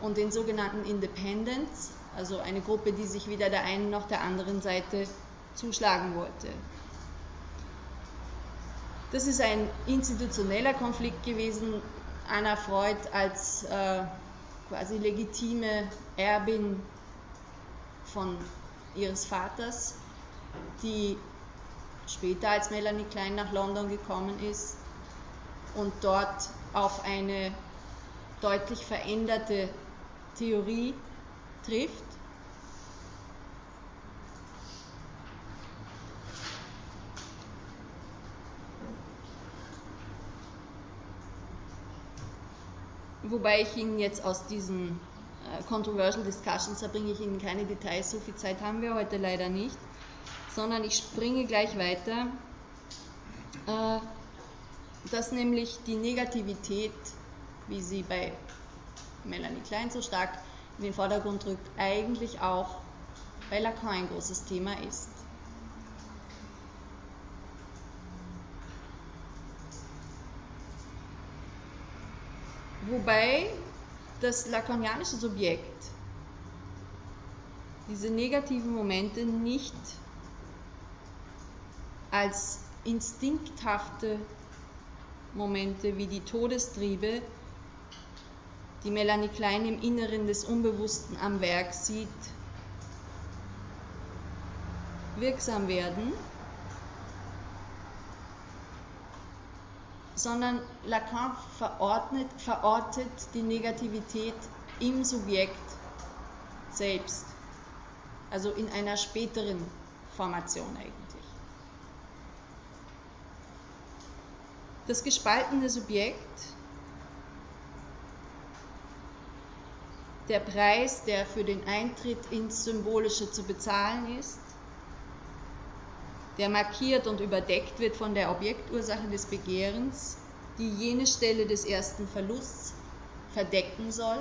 S2: und den sogenannten Independents, also eine Gruppe, die sich weder der einen noch der anderen Seite zuschlagen wollte. Das ist ein institutioneller Konflikt gewesen. Anna Freud als äh, quasi legitime Erbin von ihres Vaters, die später als Melanie Klein nach London gekommen ist und dort auf eine deutlich veränderte Theorie trifft. Wobei ich Ihnen jetzt aus diesen äh, Controversial Discussions, da bringe ich Ihnen keine Details, so viel Zeit haben wir heute leider nicht, sondern ich springe gleich weiter, äh, dass nämlich die Negativität, wie sie bei Melanie Klein so stark in den Vordergrund rückt, eigentlich auch bei Lacan ein großes Thema ist. Wobei das lacanianische Subjekt diese negativen Momente nicht als instinkthafte Momente wie die Todestriebe, die Melanie Klein im Inneren des Unbewussten am Werk sieht, wirksam werden, sondern Lacan verortet die Negativität im Subjekt selbst, also in einer späteren Formation eigentlich. Das gespaltene Subjekt, der Preis, der für den Eintritt ins Symbolische zu bezahlen ist, der markiert und überdeckt wird von der Objektursache des Begehrens, die jene Stelle des ersten Verlusts verdecken soll.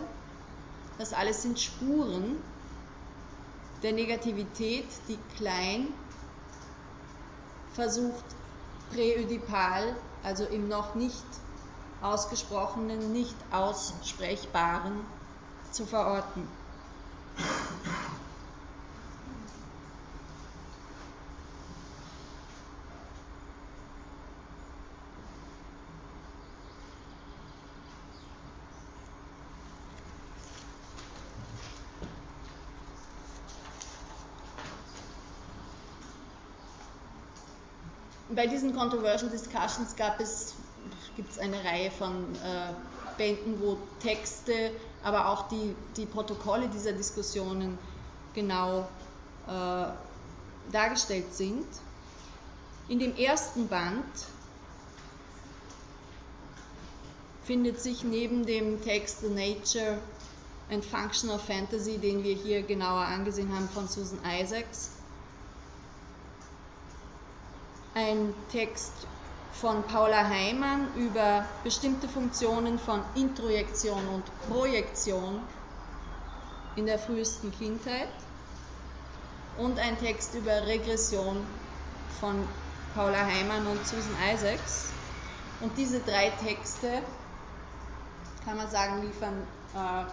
S2: Das alles sind Spuren der Negativität, die Klein versucht präödipal, also im noch nicht ausgesprochenen, nicht aussprechbaren zu verorten. Bei diesen Controversial Discussions gab es, gibt es eine Reihe von äh, Bänden, wo Texte, aber auch die, die Protokolle dieser Diskussionen genau äh, dargestellt sind. In dem ersten Band findet sich neben dem Text The Nature and Function of Fantasy, den wir hier genauer angesehen haben von Susan Isaacs, ein Text von Paula Heimann über bestimmte Funktionen von Introjektion und Projektion in der frühesten Kindheit und ein Text über Regression von Paula Heimann und Susan Isaacs. Und diese drei Texte, kann man sagen, liefern äh,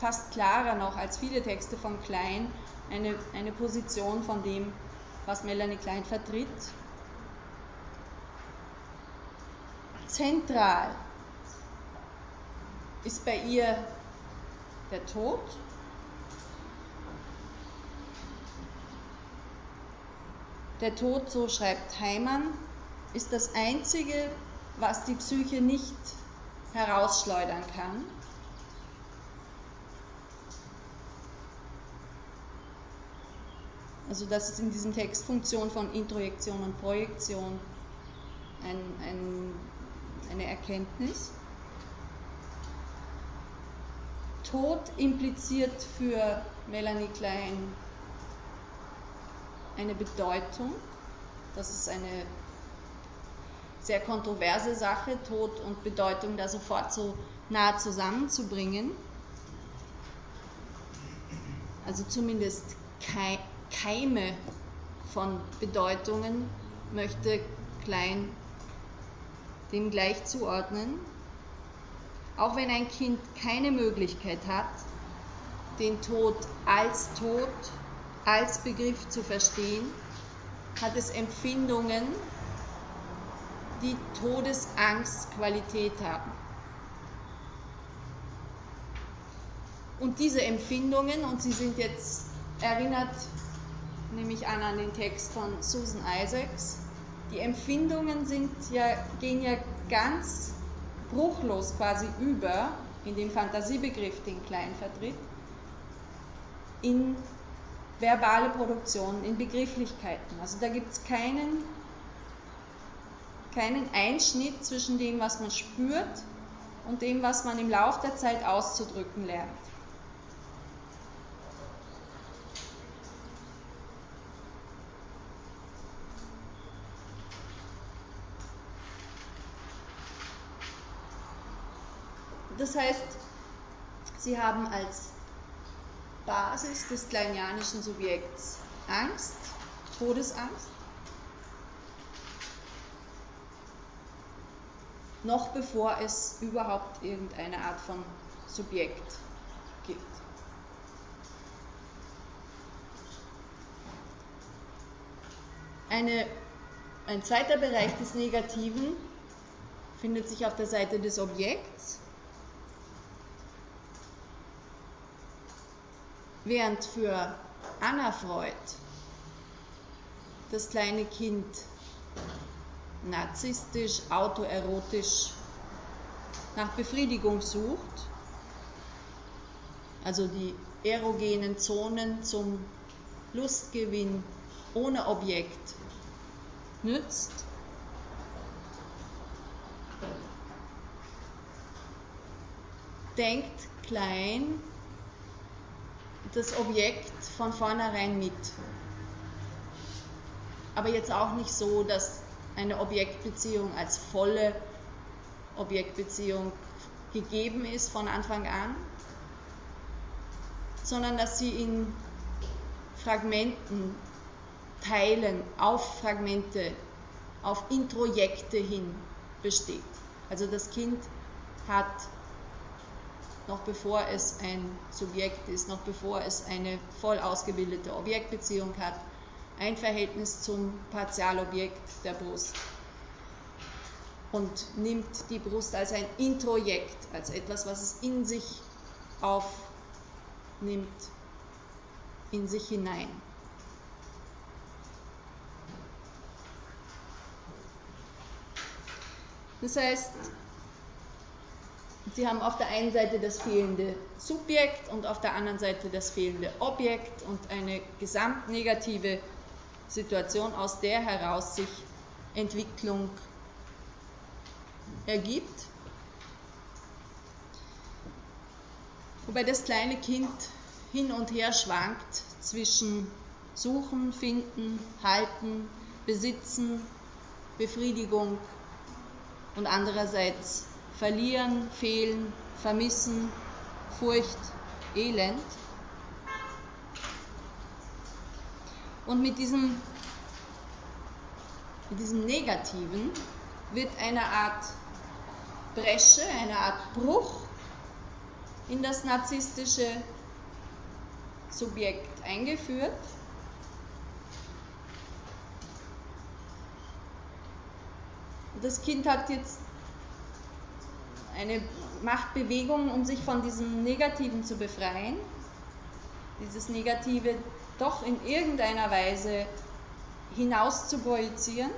S2: fast klarer noch als viele Texte von Klein eine, eine Position von dem, was Melanie Klein vertritt. Zentral ist bei ihr der Tod. Der Tod, so schreibt Heimann, ist das Einzige, was die Psyche nicht herausschleudern kann. Also das ist in diesem Text Funktion von Introjektion und Projektion ein, ein, eine Erkenntnis. Tod impliziert für Melanie Klein eine Bedeutung. Das ist eine sehr kontroverse Sache, Tod und Bedeutung da sofort so nah zusammenzubringen. Also zumindest Keime von Bedeutungen möchte Klein dem gleich zuordnen. Auch wenn ein Kind keine Möglichkeit hat, den Tod als Tod, als Begriff zu verstehen, hat es Empfindungen, die Todesangstqualität haben. Und diese Empfindungen, und Sie sind jetzt erinnert, nehme ich an, an den Text von Susan Isaacs, die Empfindungen sind ja, gehen ja ganz bruchlos quasi über in den Fantasiebegriff, den Klein vertritt, in verbale Produktionen, in Begrifflichkeiten. Also da gibt es keinen, keinen Einschnitt zwischen dem, was man spürt und dem, was man im Laufe der Zeit auszudrücken lernt. Das heißt, sie haben als Basis des kleinianischen Subjekts Angst, Todesangst, noch bevor es überhaupt irgendeine Art von Subjekt gibt. Eine, ein zweiter Bereich des Negativen findet sich auf der Seite des Objekts. Während für Anna Freud das kleine Kind narzisstisch, autoerotisch nach Befriedigung sucht, also die erogenen Zonen zum Lustgewinn ohne Objekt nützt, denkt klein das Objekt von vornherein mit. Aber jetzt auch nicht so, dass eine Objektbeziehung als volle Objektbeziehung gegeben ist von Anfang an, sondern dass sie in Fragmenten, Teilen, auf Fragmente, auf Introjekte hin besteht. Also das Kind hat noch bevor es ein Subjekt ist, noch bevor es eine voll ausgebildete Objektbeziehung hat, ein Verhältnis zum Partialobjekt der Brust und nimmt die Brust als ein Introjekt, als etwas, was es in sich aufnimmt, in sich hinein. Das heißt, Sie haben auf der einen Seite das fehlende Subjekt und auf der anderen Seite das fehlende Objekt und eine gesamtnegative Situation, aus der heraus sich Entwicklung ergibt. Wobei das kleine Kind hin und her schwankt zwischen Suchen, Finden, Halten, Besitzen, Befriedigung und andererseits Verlieren, Fehlen, Vermissen, Furcht, Elend. Und mit diesem, mit diesem Negativen wird eine Art Bresche, eine Art Bruch in das narzisstische Subjekt eingeführt. Das Kind hat jetzt eine Machtbewegung, um sich von diesem Negativen zu befreien, dieses Negative doch in irgendeiner Weise hinaus zu projizieren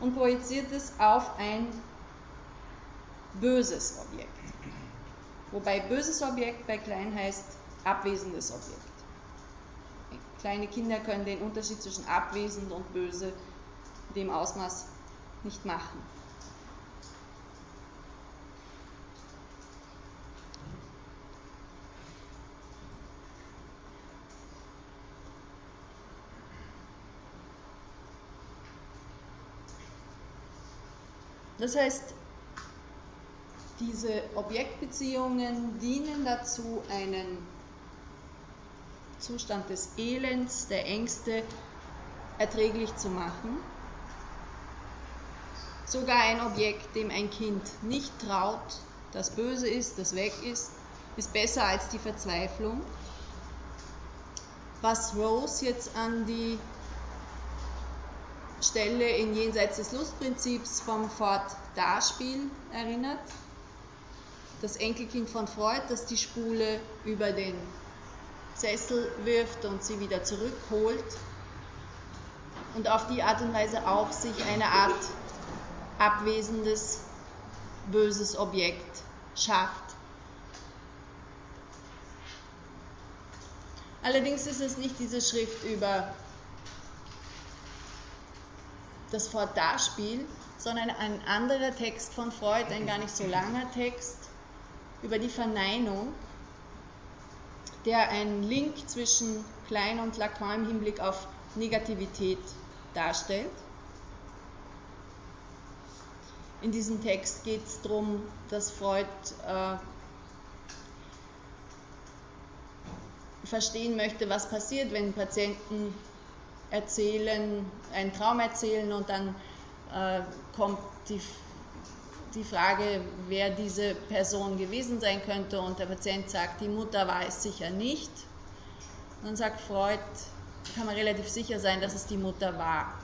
S2: und projiziert es auf ein böses Objekt. Wobei böses Objekt bei klein heißt abwesendes Objekt. Kleine Kinder können den Unterschied zwischen abwesend und böse in dem Ausmaß nicht machen. Das heißt, diese Objektbeziehungen dienen dazu, einen Zustand des Elends, der Ängste erträglich zu machen. Sogar ein Objekt, dem ein Kind nicht traut, das böse ist, das weg ist, ist besser als die Verzweiflung. Was Rose jetzt an die Stelle in Jenseits des Lustprinzips vom Ford-Darspiel erinnert, das Enkelkind von Freud, das die Spule über den Sessel wirft und sie wieder zurückholt und auf die Art und Weise auch sich eine Art abwesendes, böses Objekt schafft. Allerdings ist es nicht diese Schrift über das Fort-Darspiel, sondern ein anderer Text von Freud, ein gar nicht so langer Text über die Verneinung, der einen Link zwischen Klein und Lacan im Hinblick auf Negativität darstellt. In diesem Text geht es darum, dass Freud äh, verstehen möchte, was passiert, wenn Patienten erzählen, einen Traum erzählen und dann äh, kommt die, die Frage, wer diese Person gewesen sein könnte und der Patient sagt, die Mutter war es sicher nicht. Dann sagt Freud, kann man relativ sicher sein, dass es die Mutter war.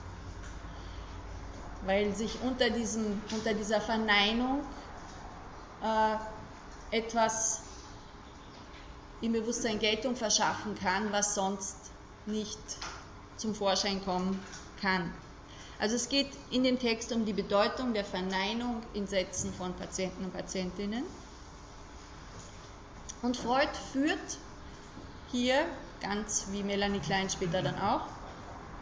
S2: Weil sich unter, diesem, unter dieser Verneinung äh, etwas im Bewusstsein Geltung verschaffen kann, was sonst nicht zum Vorschein kommen kann. Also es geht in dem Text um die Bedeutung der Verneinung in Sätzen von Patienten und Patientinnen. Und Freud führt hier, ganz wie Melanie Klein später dann auch,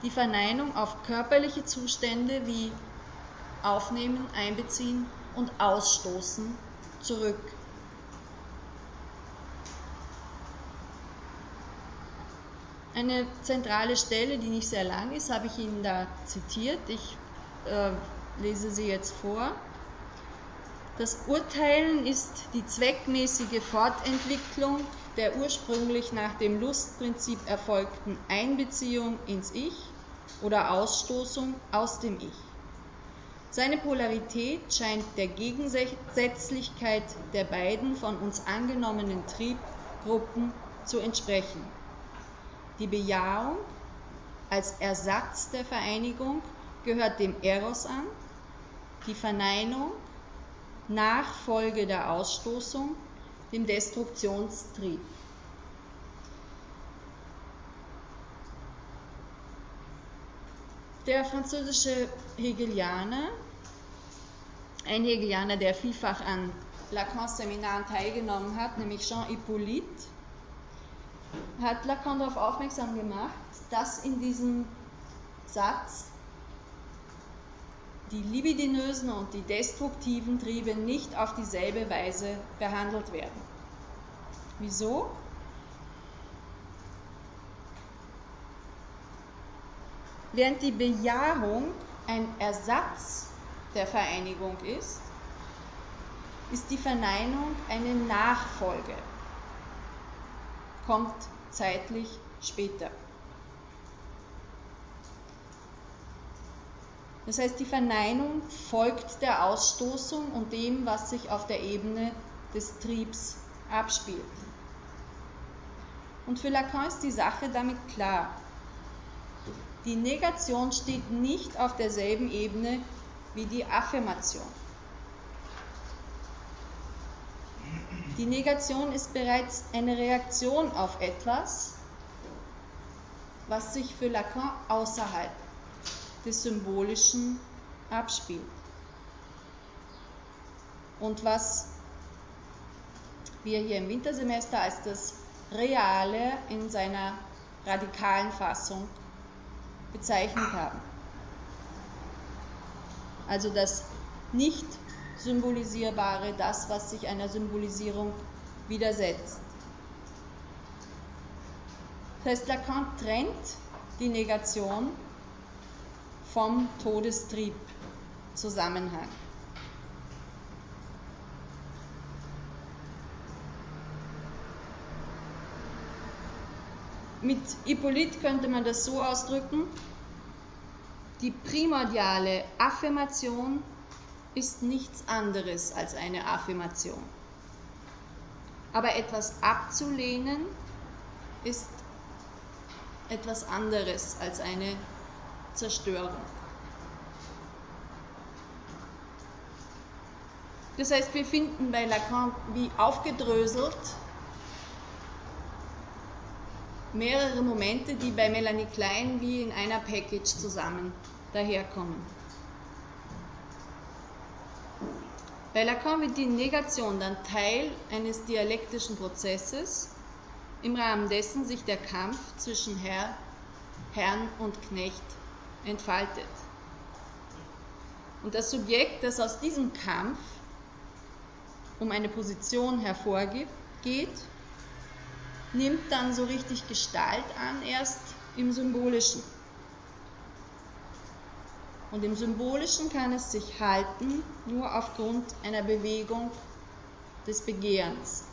S2: die Verneinung auf körperliche Zustände wie Aufnehmen, Einbeziehen und Ausstoßen zurück. Eine zentrale Stelle, die nicht sehr lang ist, habe ich Ihnen da zitiert. Ich äh, lese sie jetzt vor. Das Urteilen ist die zweckmäßige Fortentwicklung der ursprünglich nach dem Lustprinzip erfolgten Einbeziehung ins Ich oder Ausstoßung aus dem Ich. Seine Polarität scheint der Gegensätzlichkeit der beiden von uns angenommenen Triebgruppen zu entsprechen. Die Bejahung als Ersatz der Vereinigung gehört dem Eros an, die Verneinung Nachfolge der Ausstoßung, dem Destruktionstrieb. Der französische Hegelianer, ein Hegelianer, der vielfach an Lacans Seminaren teilgenommen hat, nämlich Jean Hippolyte, hat Lacan darauf aufmerksam gemacht, dass in diesem Satz die libidinösen und die destruktiven Triebe nicht auf dieselbe Weise behandelt werden. Wieso? Während die Bejahung ein Ersatz der Vereinigung ist, ist die Verneinung eine Nachfolge kommt zeitlich später. Das heißt, die Verneinung folgt der Ausstoßung und dem, was sich auf der Ebene des Triebs abspielt. Und für Lacan ist die Sache damit klar. Die Negation steht nicht auf derselben Ebene wie die Affirmation. Die Negation ist bereits eine Reaktion auf etwas, was sich für Lacan außerhalb des Symbolischen abspielt. Und was wir hier im Wintersemester als das Reale in seiner radikalen Fassung bezeichnet haben. Also das nicht Symbolisierbare, das, was sich einer Symbolisierung widersetzt. Das heißt, Lacan trennt die Negation vom Todestrieb Zusammenhang. Mit Hippolyt könnte man das so ausdrücken, die primordiale Affirmation ist nichts anderes als eine Affirmation. Aber etwas abzulehnen ist etwas anderes als eine Zerstörung. Das heißt, wir finden bei Lacan wie aufgedröselt mehrere Momente, die bei Melanie Klein wie in einer Package zusammen daherkommen. Bei Lacan wird die Negation dann Teil eines dialektischen Prozesses, im Rahmen dessen sich der Kampf zwischen Herr, Herrn und Knecht entfaltet. Und das Subjekt, das aus diesem Kampf um eine Position hervorgeht, nimmt dann so richtig Gestalt an, erst im Symbolischen. Und im Symbolischen kann es sich halten nur aufgrund einer Bewegung des Begehrens.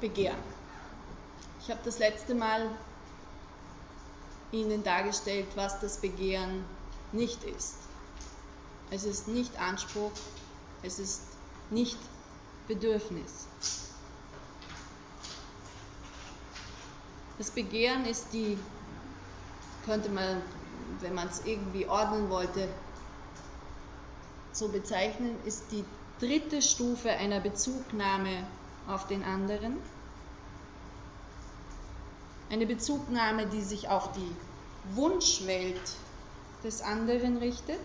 S2: Begehren. Ich habe das letzte Mal Ihnen dargestellt, was das Begehren nicht ist. Es ist nicht Anspruch, es ist nicht Bedürfnis. Das Begehren ist die, könnte man, wenn man es irgendwie ordnen wollte, so bezeichnen, ist die dritte Stufe einer Bezugnahme auf den anderen. Eine Bezugnahme, die sich auf die Wunschwelt des anderen richtet.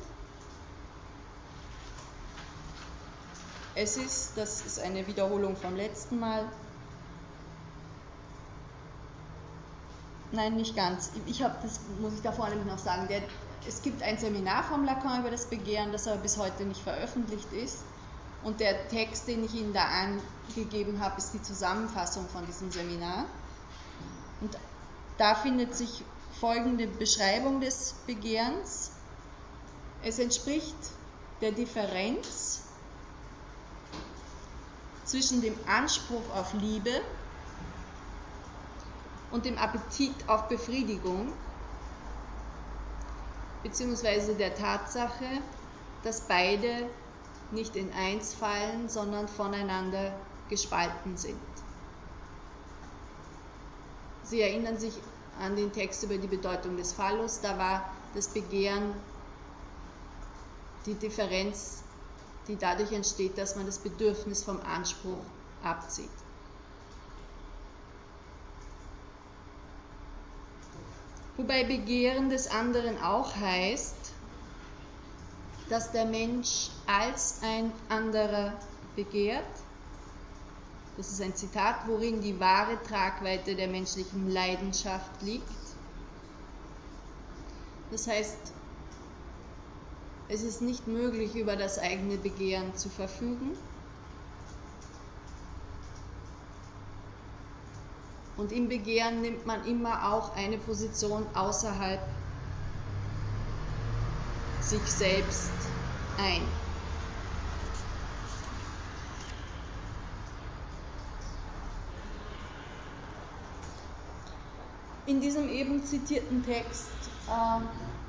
S2: Es ist, das ist eine Wiederholung vom letzten Mal. Nein, nicht ganz. Ich habe, das muss ich da vorne noch sagen. Der, es gibt ein Seminar vom Lacan über das Begehren, das aber bis heute nicht veröffentlicht ist. Und der Text, den ich Ihnen da angegeben habe, ist die Zusammenfassung von diesem Seminar. Und da findet sich folgende Beschreibung des Begehrens. Es entspricht der Differenz zwischen dem Anspruch auf Liebe und dem Appetit auf Befriedigung, beziehungsweise der Tatsache, dass beide nicht in eins fallen, sondern voneinander gespalten sind. Sie erinnern sich an den Text über die Bedeutung des Phallus, da war das Begehren die Differenz, die dadurch entsteht, dass man das Bedürfnis vom Anspruch abzieht. Wobei Begehren des anderen auch heißt, dass der Mensch als ein anderer begehrt das ist ein Zitat, worin die wahre Tragweite der menschlichen Leidenschaft liegt. Das heißt, es ist nicht möglich, über das eigene Begehren zu verfügen. Und im Begehren nimmt man immer auch eine Position außerhalb sich selbst ein. in diesem eben zitierten Text äh,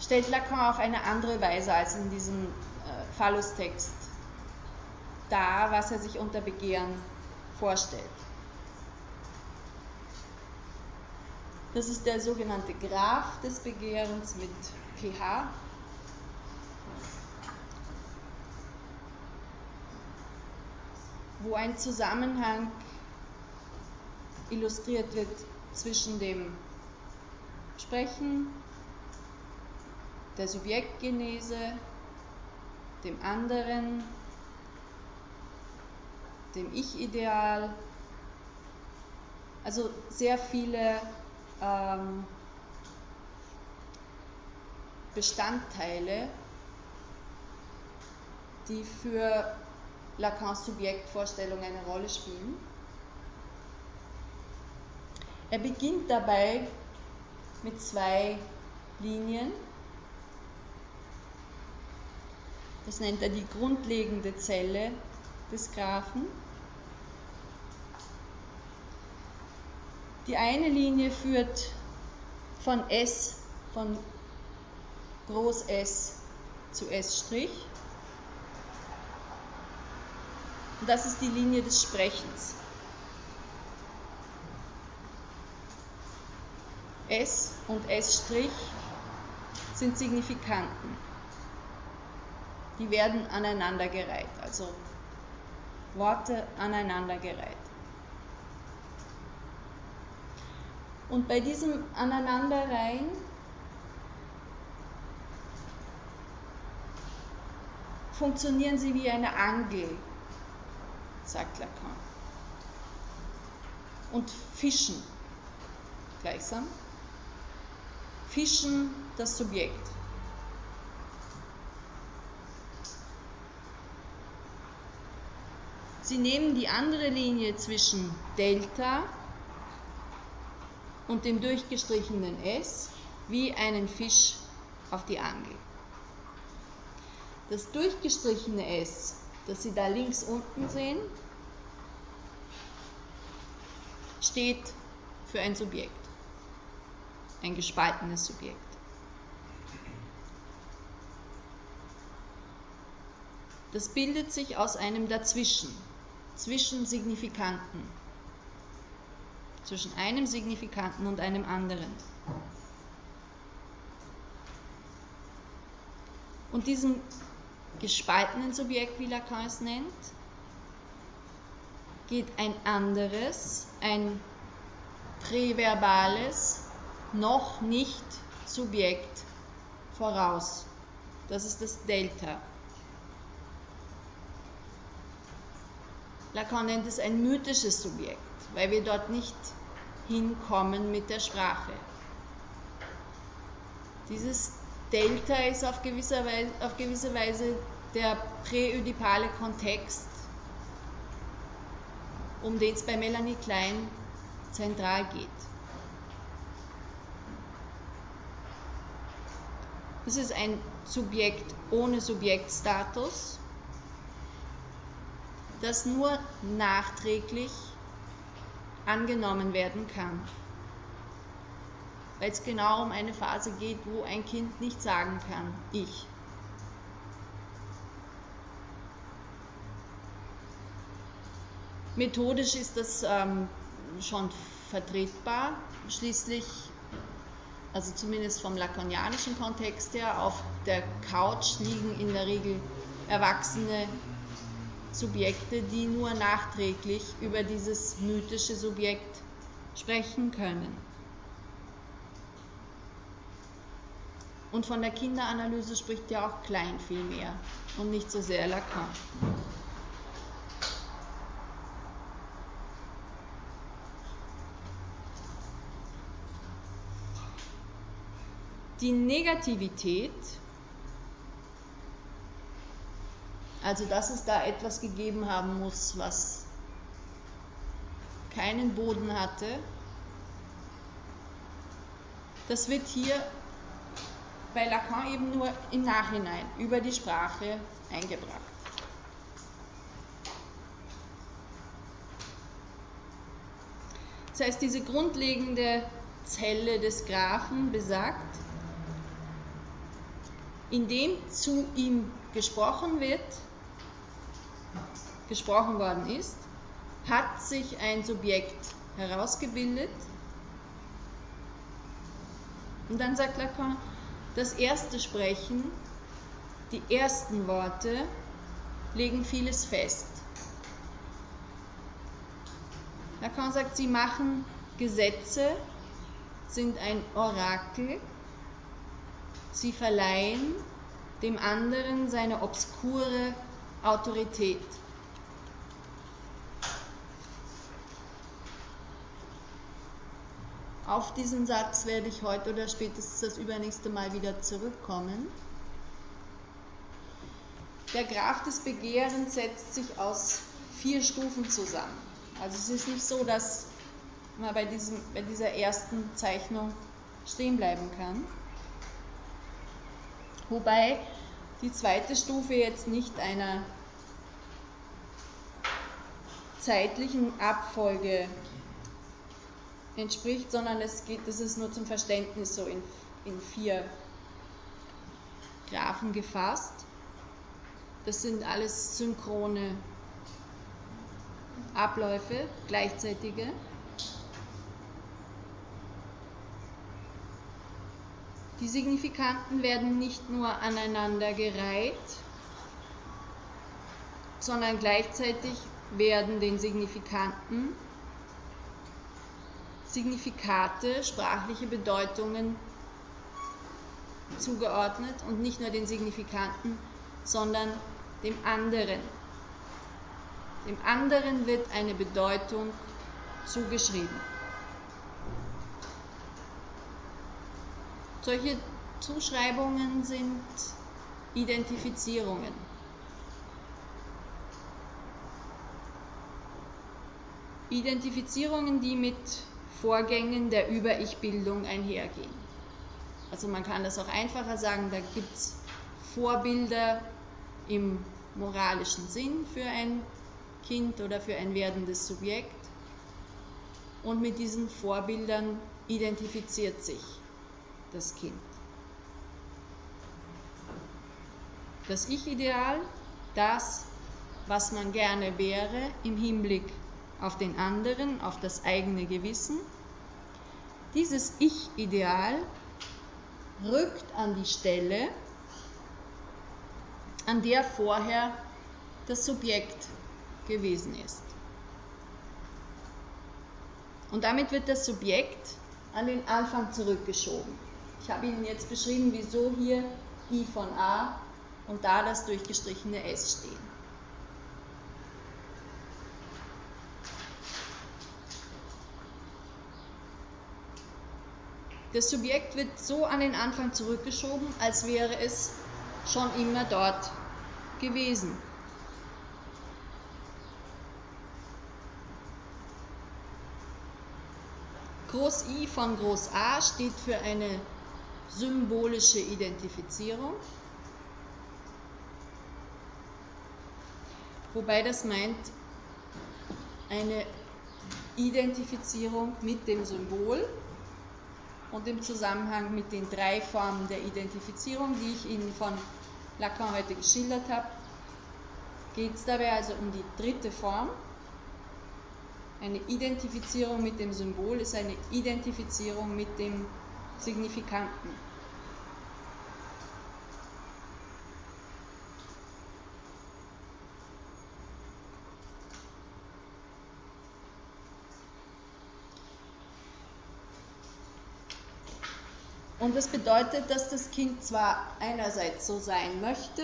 S2: stellt Lacan auf eine andere Weise als in diesem äh, Phallus-Text dar, was er sich unter Begehren vorstellt. Das ist der sogenannte Graph des Begehrens mit pH. wo ein Zusammenhang illustriert wird zwischen dem Sprechen, der Subjektgenese, dem anderen, dem Ich-Ideal. Also sehr viele ähm, Bestandteile, die für Lacans Subjektvorstellung eine Rolle spielen. Er beginnt dabei mit zwei Linien. Das nennt er die grundlegende Zelle des Graphen. Die eine Linie führt von S, von Groß S zu S'. Und das ist die Linie des Sprechens. S und S' sind Signifikanten. Die werden aneinandergereiht, also Worte aneinandergereiht. Und bei diesem Aneinanderreihen funktionieren sie wie eine Angel, sagt Lacan. Und fischen gleichsam. Fischen das Subjekt. Sie nehmen die andere Linie zwischen Delta und dem durchgestrichenen S wie einen Fisch auf die Angel. Das durchgestrichene S, das Sie da links unten sehen, steht für ein Subjekt, ein gespaltenes Subjekt. Das bildet sich aus einem Dazwischen, zwischen Signifikanten, zwischen einem Signifikanten und einem anderen. Und diesem gespaltenen Subjekt, wie Lacan es nennt, geht ein anderes, ein präverbales, noch nicht Subjekt voraus. Das ist das Delta. Lacan nennt es ein mythisches Subjekt, weil wir dort nicht hinkommen mit der Sprache. Dieses Delta ist auf gewisse Weise, auf gewisse Weise der präödipale Kontext, um den es bei Melanie Klein zentral geht. Es ist ein Subjekt ohne Subjektstatus, das nur nachträglich angenommen werden kann weil es genau um eine Phase geht, wo ein Kind nicht sagen kann, ich. Methodisch ist das ähm, schon vertretbar. Schließlich, also zumindest vom lakonianischen Kontext her, auf der Couch liegen in der Regel erwachsene Subjekte, die nur nachträglich über dieses mythische Subjekt sprechen können. Und von der Kinderanalyse spricht ja auch Klein viel mehr und nicht so sehr Lacan. Die Negativität, also dass es da etwas gegeben haben muss, was keinen Boden hatte, das wird hier bei Lacan eben nur im Nachhinein über die Sprache eingebracht. Das heißt, diese grundlegende Zelle des Graphen besagt, indem zu ihm gesprochen wird, gesprochen worden ist, hat sich ein Subjekt herausgebildet. Und dann sagt Lacan, das erste Sprechen, die ersten Worte legen vieles fest. Lacan sagt, sie machen Gesetze, sind ein Orakel, sie verleihen dem anderen seine obskure Autorität. Auf diesen Satz werde ich heute oder spätestens das übernächste Mal wieder zurückkommen. Der Graph des Begehrens setzt sich aus vier Stufen zusammen. Also es ist nicht so, dass man bei, diesem, bei dieser ersten Zeichnung stehen bleiben kann. Wobei die zweite Stufe jetzt nicht einer zeitlichen Abfolge entspricht, sondern es geht, das ist nur zum Verständnis so in, in vier Graphen gefasst. Das sind alles synchrone Abläufe, gleichzeitige. Die Signifikanten werden nicht nur aneinander gereiht, sondern gleichzeitig werden den Signifikanten Signifikate, sprachliche Bedeutungen zugeordnet und nicht nur den Signifikanten, sondern dem anderen. Dem anderen wird eine Bedeutung zugeschrieben. Solche Zuschreibungen sind Identifizierungen. Identifizierungen, die mit Vorgängen der Über-Ich-Bildung einhergehen. Also man kann das auch einfacher sagen, da gibt es Vorbilder im moralischen Sinn für ein Kind oder für ein werdendes Subjekt. Und mit diesen Vorbildern identifiziert sich das Kind. Das Ich-Ideal, das, was man gerne wäre im Hinblick auf den anderen, auf das eigene Gewissen. Dieses Ich-Ideal rückt an die Stelle, an der vorher das Subjekt gewesen ist. Und damit wird das Subjekt an den Anfang zurückgeschoben. Ich habe Ihnen jetzt beschrieben, wieso hier I von A und da das durchgestrichene S stehen. Das Subjekt wird so an den Anfang zurückgeschoben, als wäre es schon immer dort gewesen. Groß I von Groß A steht für eine symbolische Identifizierung, wobei das meint eine Identifizierung mit dem Symbol und im Zusammenhang mit den drei Formen der Identifizierung, die ich Ihnen von Lacan heute geschildert habe, geht es dabei also um die dritte Form. Eine Identifizierung mit dem Symbol ist eine Identifizierung mit dem Signifikanten. Und das bedeutet, dass das Kind zwar einerseits so sein möchte,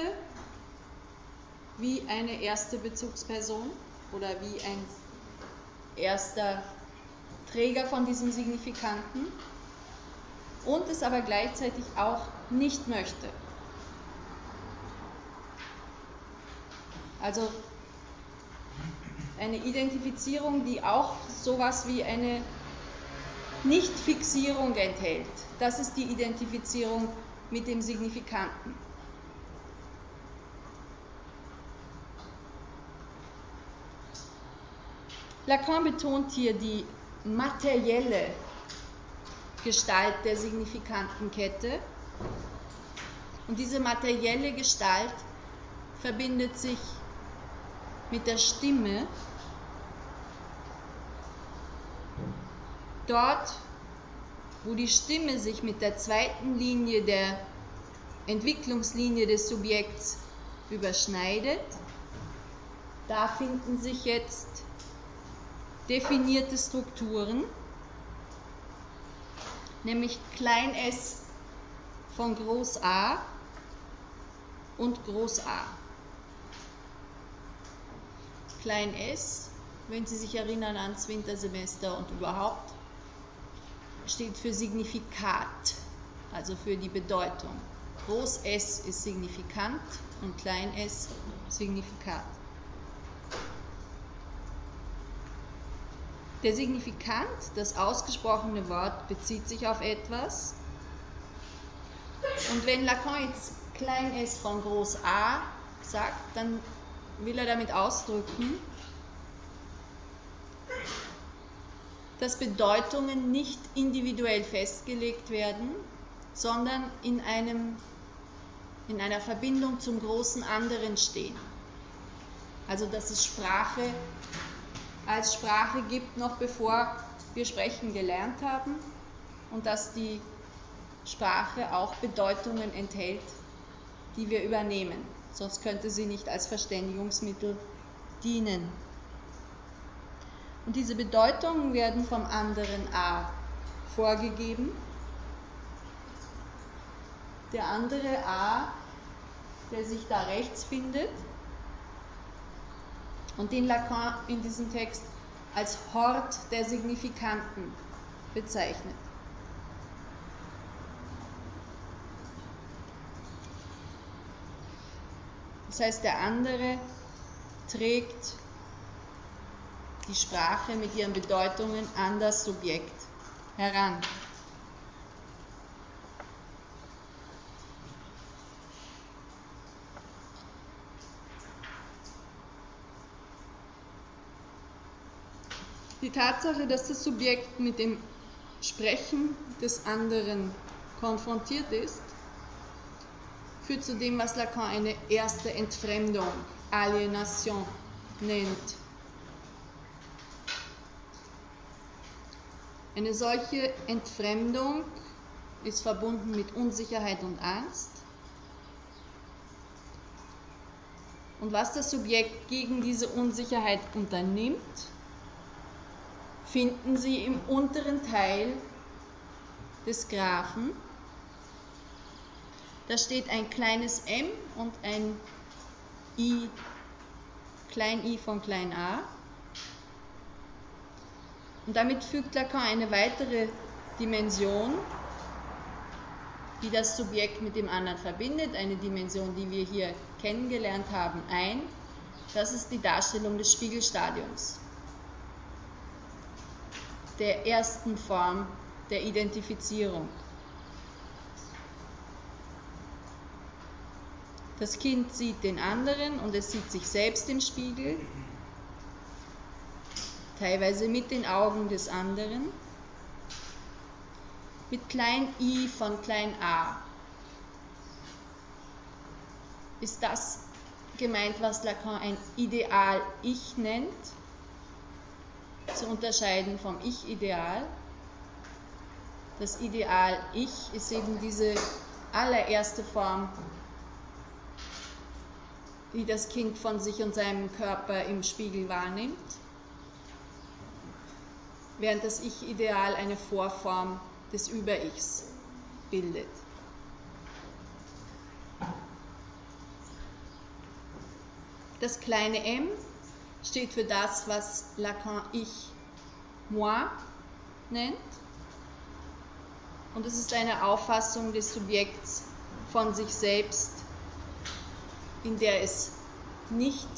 S2: wie eine erste Bezugsperson oder wie ein erster Träger von diesem Signifikanten und es aber gleichzeitig auch nicht möchte. Also eine Identifizierung, die auch sowas wie eine Nichtfixierung enthält. Das ist die Identifizierung mit dem Signifikanten. Lacan betont hier die materielle Gestalt der Signifikantenkette. Und diese materielle Gestalt verbindet sich mit der Stimme. Dort, wo die Stimme sich mit der zweiten Linie der Entwicklungslinie des Subjekts überschneidet, da finden sich jetzt definierte Strukturen, nämlich klein s von Groß A und Groß A. Klein s, wenn Sie sich erinnern ans Wintersemester und überhaupt, steht für Signifikat, also für die Bedeutung. Groß S ist signifikant und klein s Signifikat. Der Signifikant, das ausgesprochene Wort, bezieht sich auf etwas. Und wenn Lacan jetzt klein s von groß A sagt, dann will er damit ausdrücken, dass Bedeutungen nicht individuell festgelegt werden, sondern in, einem, in einer Verbindung zum großen anderen stehen. Also dass es Sprache als Sprache gibt, noch bevor wir sprechen gelernt haben und dass die Sprache auch Bedeutungen enthält, die wir übernehmen. Sonst könnte sie nicht als Verständigungsmittel dienen. Und diese Bedeutungen werden vom anderen A vorgegeben. Der andere A, der sich da rechts findet und den Lacan in diesem Text als Hort der Signifikanten bezeichnet. Das heißt, der andere trägt die Sprache mit ihren Bedeutungen an das Subjekt heran. Die Tatsache, dass das Subjekt mit dem Sprechen des anderen konfrontiert ist, führt zu dem, was Lacan eine erste Entfremdung, Alienation nennt. Eine solche Entfremdung ist verbunden mit Unsicherheit und Angst. Und was das Subjekt gegen diese Unsicherheit unternimmt, finden Sie im unteren Teil des Graphen. Da steht ein kleines m und ein i, klein i von klein a. Und damit fügt Lacan eine weitere Dimension, die das Subjekt mit dem anderen verbindet, eine Dimension, die wir hier kennengelernt haben, ein. Das ist die Darstellung des Spiegelstadiums, der ersten Form der Identifizierung. Das Kind sieht den anderen und es sieht sich selbst im Spiegel teilweise mit den Augen des anderen, mit klein i von klein a. Ist das gemeint, was Lacan ein Ideal-Ich nennt, zu unterscheiden vom Ich-Ideal? Das Ideal-Ich ist eben diese allererste Form, die das Kind von sich und seinem Körper im Spiegel wahrnimmt während das Ich-Ideal eine Vorform des Über-Ichs bildet. Das kleine m steht für das, was Lacan Ich moi nennt. Und es ist eine Auffassung des Subjekts von sich selbst, in der es nicht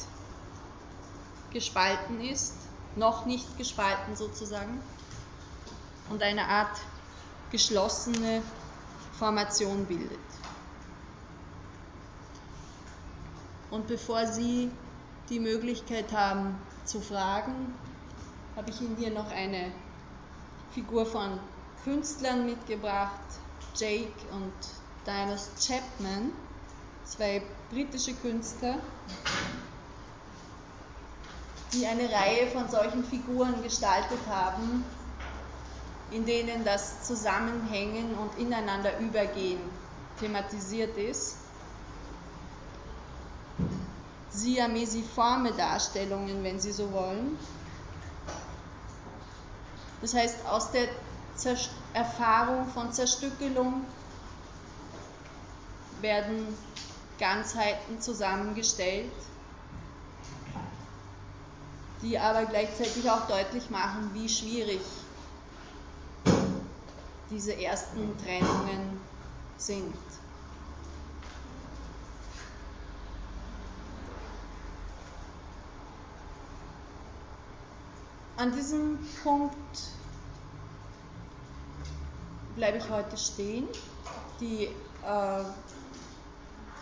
S2: gespalten ist, noch nicht gespalten sozusagen und eine Art geschlossene Formation bildet. Und bevor Sie die Möglichkeit haben zu fragen, habe ich Ihnen hier noch eine Figur von Künstlern mitgebracht, Jake und Dinas Chapman, zwei britische Künstler, die eine Reihe von solchen Figuren gestaltet haben, in denen das Zusammenhängen und ineinander übergehen thematisiert ist. Siamesiforme Darstellungen, wenn Sie so wollen. Das heißt, aus der Zerst Erfahrung von Zerstückelung werden Ganzheiten zusammengestellt die aber gleichzeitig auch deutlich machen, wie schwierig diese ersten Trennungen sind. An diesem Punkt bleibe ich heute stehen. Die äh,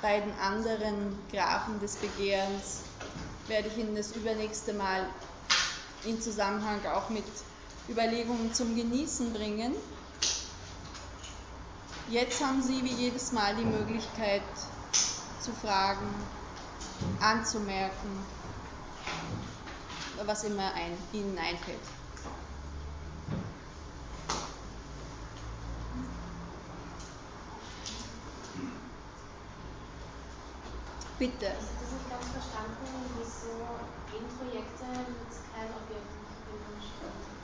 S2: beiden anderen Graphen des Begehrens werde ich Ihnen das übernächste Mal in Zusammenhang auch mit Überlegungen zum Genießen bringen. Jetzt haben Sie wie jedes Mal die Möglichkeit zu fragen, anzumerken, was immer ein, Ihnen einfällt. Bitte.
S3: Ich habe das nicht ganz verstanden, wieso Endprojekte mit keinem Objekt in Verbindung stehen.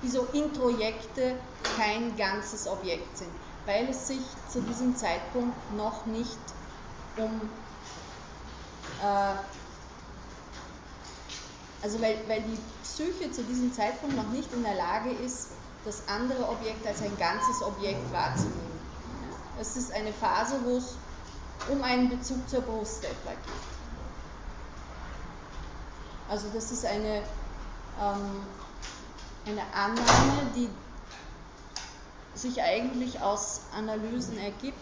S2: Wieso Introjekte kein ganzes Objekt sind, weil es sich zu diesem Zeitpunkt noch nicht um äh, also weil, weil die Psyche zu diesem Zeitpunkt noch nicht in der Lage ist, das andere Objekt als ein ganzes Objekt wahrzunehmen. Es ist eine Phase, wo es um einen Bezug zur Brust etwa geht. Also das ist eine, ähm, eine Annahme, die sich eigentlich aus Analysen ergibt,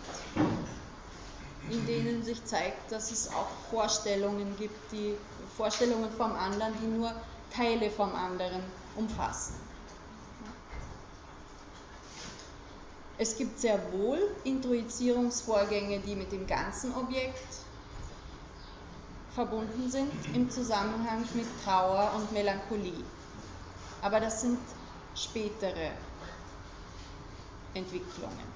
S2: in denen sich zeigt, dass es auch Vorstellungen gibt, die Vorstellungen vom anderen, die nur Teile vom anderen umfassen. Es gibt sehr wohl Introizierungsvorgänge, die mit dem ganzen Objekt verbunden sind im Zusammenhang mit Trauer und Melancholie. Aber das sind spätere Entwicklungen.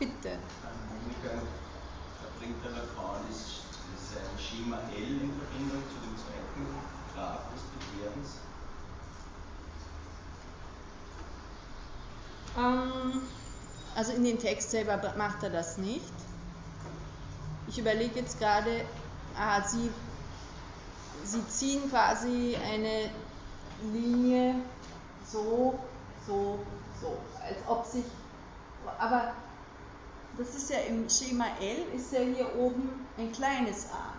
S2: Bitte.
S4: Monika, bringt der Lacan sein Schema L in Verbindung zu dem zweiten Graph des Begehrens?
S2: Ähm, also in den Text selber macht er das nicht. Ich überlege jetzt gerade, ah, Sie, Sie ziehen quasi eine Linie so, so, so, als ob sich, aber das ist ja im Schema L, ist ja hier oben ein kleines a.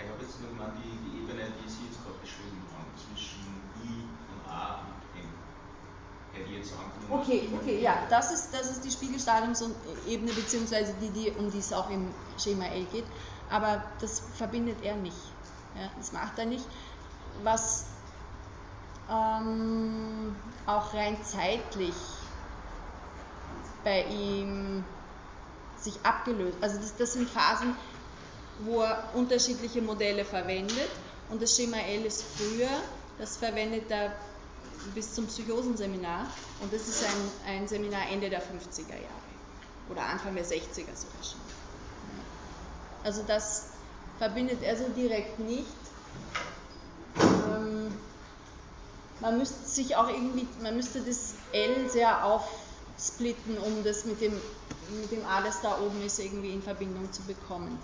S4: Ich habe jetzt nur mal die, die Ebene, die Sie jetzt gerade beschrieben haben, zwischen I und A und M. Hätte ich jetzt angenommen.
S2: Okay, okay, ja, das ist, das ist die Spiegelstadiumsebene, beziehungsweise die, die, um die es auch im Schema L geht. Aber das verbindet er nicht. Ja, das macht er nicht. Was ähm, auch rein zeitlich bei ihm sich abgelöst. Also das, das sind Phasen, wo er unterschiedliche Modelle verwendet und das Schema L ist früher, das verwendet er bis zum Psychosenseminar und das ist ein, ein Seminar Ende der 50er Jahre oder Anfang der 60er sogar schon. Also das verbindet er so direkt nicht. Ähm, man müsste sich auch irgendwie, man müsste das L sehr aufsplitten, um das mit dem mit dem A, das da oben ist, irgendwie in Verbindung zu bekommen.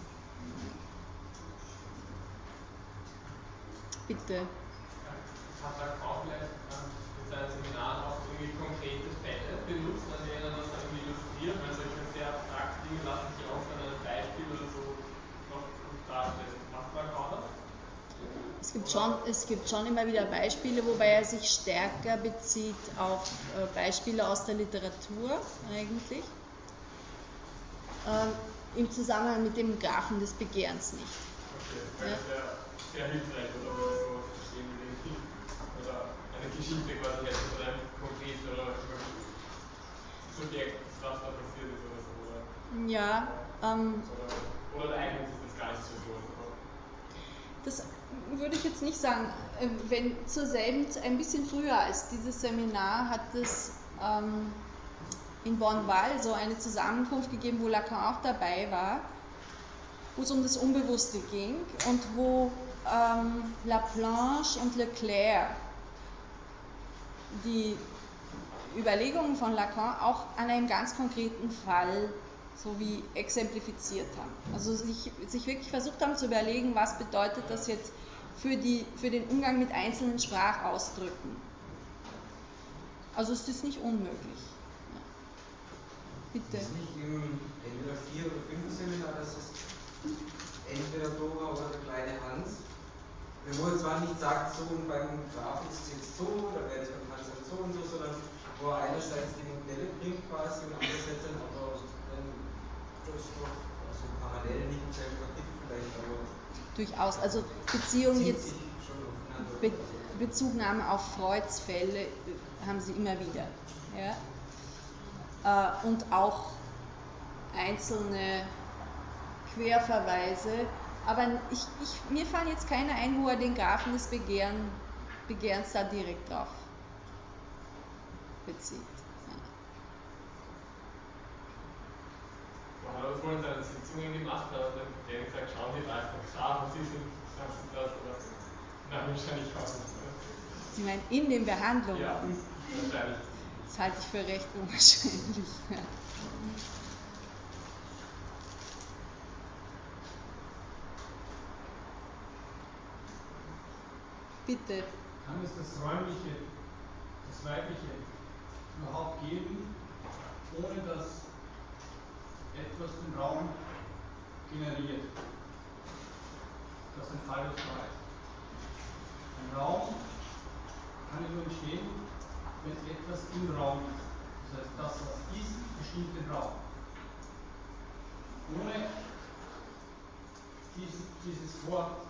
S2: Bitte.
S5: Hat der Kauf vielleicht in seinen Seminaren auch irgendwie konkrete Fälle benutzt, an denen er das dann illustriert, weil solche sehr abstrakte Dinge lassen sich auch an einem Beispiel oder so noch darstellen. Macht man kaum das?
S2: Es gibt, schon, es gibt schon immer wieder Beispiele, wobei er sich stärker bezieht auf äh, Beispiele aus der Literatur eigentlich äh, im Zusammenhang mit dem Graphen des Begehrens nicht.
S5: Okay, ja. sehr, sehr hilfreich, oder wenn man so verstehen Film. Oder eine Geschichte quasi hätte von einem konkret oder Subjekt, was da passiert ist oder so. Oder,
S2: ja. Ähm,
S5: oder, oder eignet sich das gar nicht so so.
S2: Das würde ich jetzt nicht sagen. Äh, wenn zur selben, ein bisschen früher als dieses Seminar hat es ähm, in Bonn-Wall so eine Zusammenkunft gegeben, wo Lacan auch dabei war, wo es um das Unbewusste ging und wo ähm, Laplanche und Leclerc die Überlegungen von Lacan auch an einem ganz konkreten Fall so wie exemplifiziert haben. Also sich, sich wirklich versucht haben zu überlegen, was bedeutet das jetzt für, die, für den Umgang mit einzelnen Sprachausdrücken. Also ist nicht unmöglich. Bitte.
S6: Ist nicht im entweder 4 oder 5 Seminar, das ist entweder Dora oder der kleine Hans, wenn man zwar nicht sagt, so und beim Graphen ist es jetzt so, da wäre es beim Panzer so und so, sondern wo er einerseits die Modelle bringt quasi und andererseits dann aber dann das doch also parallel nicht verknüpft vielleicht, aber
S2: Durchaus. Also Beziehung jetzt. Be Bezugnahme auf Freuds Fälle äh, haben sie immer wieder. Ja? Äh, und auch einzelne Querverweise. Aber ich, ich, mir fallen jetzt keine ein, wo er den Graphen des Begehren, Begehrens da direkt drauf bezieht. Ja.
S5: Hat das mal in seinen Sitzungen gemacht, da hat der gesagt, schauen Sie einfach scharf, Sie sind, haben Sie das oder Nein, wahrscheinlich auch nicht. ne?
S2: Sie meinen in den Behandlungen?
S5: Ja, wahrscheinlich.
S2: Das halte ich für recht unwahrscheinlich. Ja. Bitte.
S7: Kann es das Räumliche, das Weibliche überhaupt geben, ohne dass etwas den Raum generiert, das ein Phallus heißt? Ein Raum kann nur entstehen, wenn etwas im Raum ist. Das heißt, das, was ist, bestimmt den Raum. Ohne dieses, dieses Vor,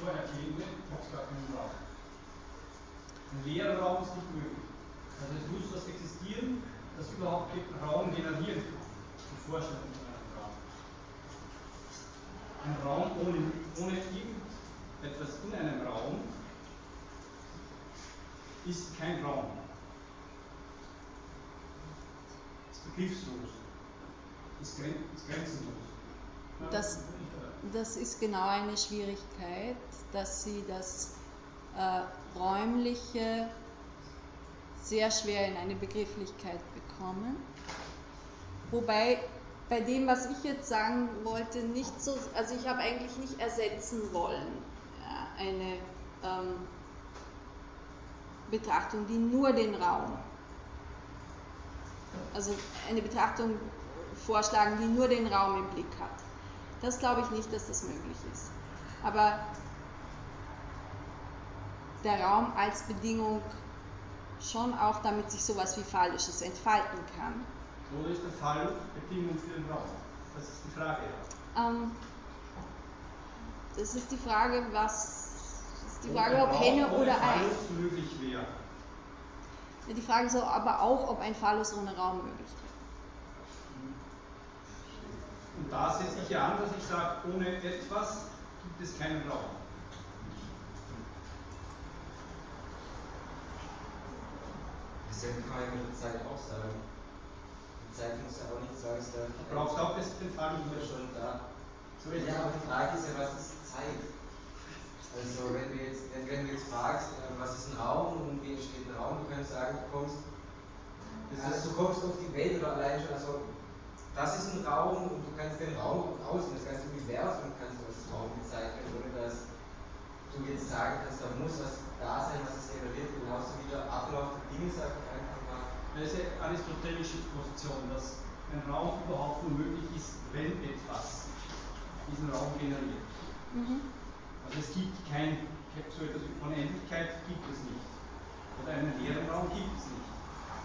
S7: Vorhergehende gibt es gar keinen Raum. Ein leerer Raum ist nicht möglich. Also es muss was existieren, das überhaupt Raum generieren kann. Die Vorstellung von einem Raum. Ein Raum ohne, ohne irgendetwas in einem Raum ist kein Raum. Ist begriffslos. Ist, gren ist grenzenlos.
S2: Das, das ist genau eine Schwierigkeit, dass sie das äh, Räumliche sehr schwer in eine Begrifflichkeit bekommen. Wobei bei dem, was ich jetzt sagen wollte, nicht so, also ich habe eigentlich nicht ersetzen wollen ja, eine ähm, Betrachtung, die nur den Raum, also eine Betrachtung vorschlagen, die nur den Raum im Blick hat. Das glaube ich nicht, dass das möglich ist. Aber der Raum als Bedingung schon auch, damit sich sowas wie Phallisches entfalten kann.
S7: Oder ist der Fall Bedingung für den Raum? Das ist die Frage.
S2: Ähm, das ist die Frage, was ist die Frage, ob Henne oder Ei.
S7: Möglich wäre.
S2: Die Frage ist aber auch, ob ein Phallus ohne Raum möglich wäre.
S7: Und da setze ich ja an, dass ich sage, ohne etwas gibt es keinen Raum.
S6: Dasselbe kann man mit der Zeit auch sagen. Die Zeit muss ja auch nicht zwangsläufig.
S7: Du brauchst auch das, den Fall
S6: immer schon da.
S7: So ist
S6: ja, aber die Frage ist ja, was ist Zeit? Also wenn du jetzt, wenn, wenn du jetzt fragst, äh, was ist ein Raum und wie entsteht ein Raum, du kannst sagen, du kommst, also du kommst auf die Welt oder allein schon, also das ist ein Raum und du kannst den Raum außen, das ganze Universum kannst du als Raum bezeichnen, ohne dass du jetzt sagen kannst, da muss was da sein, was es generiert, genauso wie der Ablauf der Dinge, sag ich einfach mal.
S7: Das ist eine aristotelische Position, dass ein Raum überhaupt nur möglich ist, wenn etwas diesen Raum generiert.
S2: Mhm.
S7: Also es gibt kein, so etwas wie Unendlichkeit gibt es nicht. Oder einen leeren Raum gibt es nicht.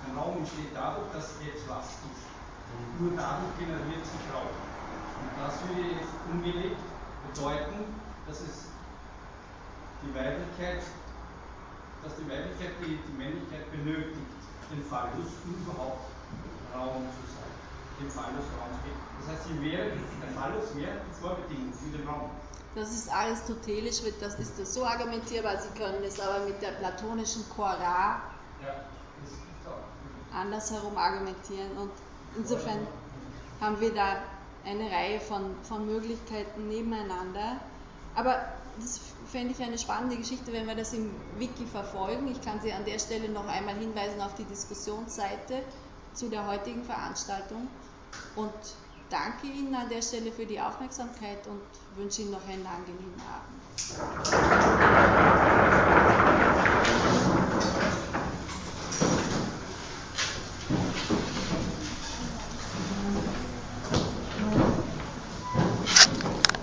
S7: Ein Raum entsteht dadurch, dass etwas ist. Nur dadurch generiert sich Raum. Und das würde jetzt umgelegt bedeuten, dass es die Weiblichkeit, dass die Weiblichkeit die, die Männlichkeit benötigt, den Phallus, um überhaupt Raum zu sein. Dem Phallus Raum zu geben. Das heißt, sie wäre, der Phallus wäre die Vorbedingung für den Raum.
S2: Das ist aristotelisch, das ist das so argumentierbar, Sie können es aber mit der platonischen Chora andersherum argumentieren und insofern haben wir da eine Reihe von, von Möglichkeiten nebeneinander. Aber das fände ich eine spannende Geschichte, wenn wir das im Wiki verfolgen. Ich kann Sie an der Stelle noch einmal hinweisen auf die Diskussionsseite zu der heutigen Veranstaltung und danke Ihnen an der Stelle für die Aufmerksamkeit und wünsche Ihnen noch einen angenehmen Abend.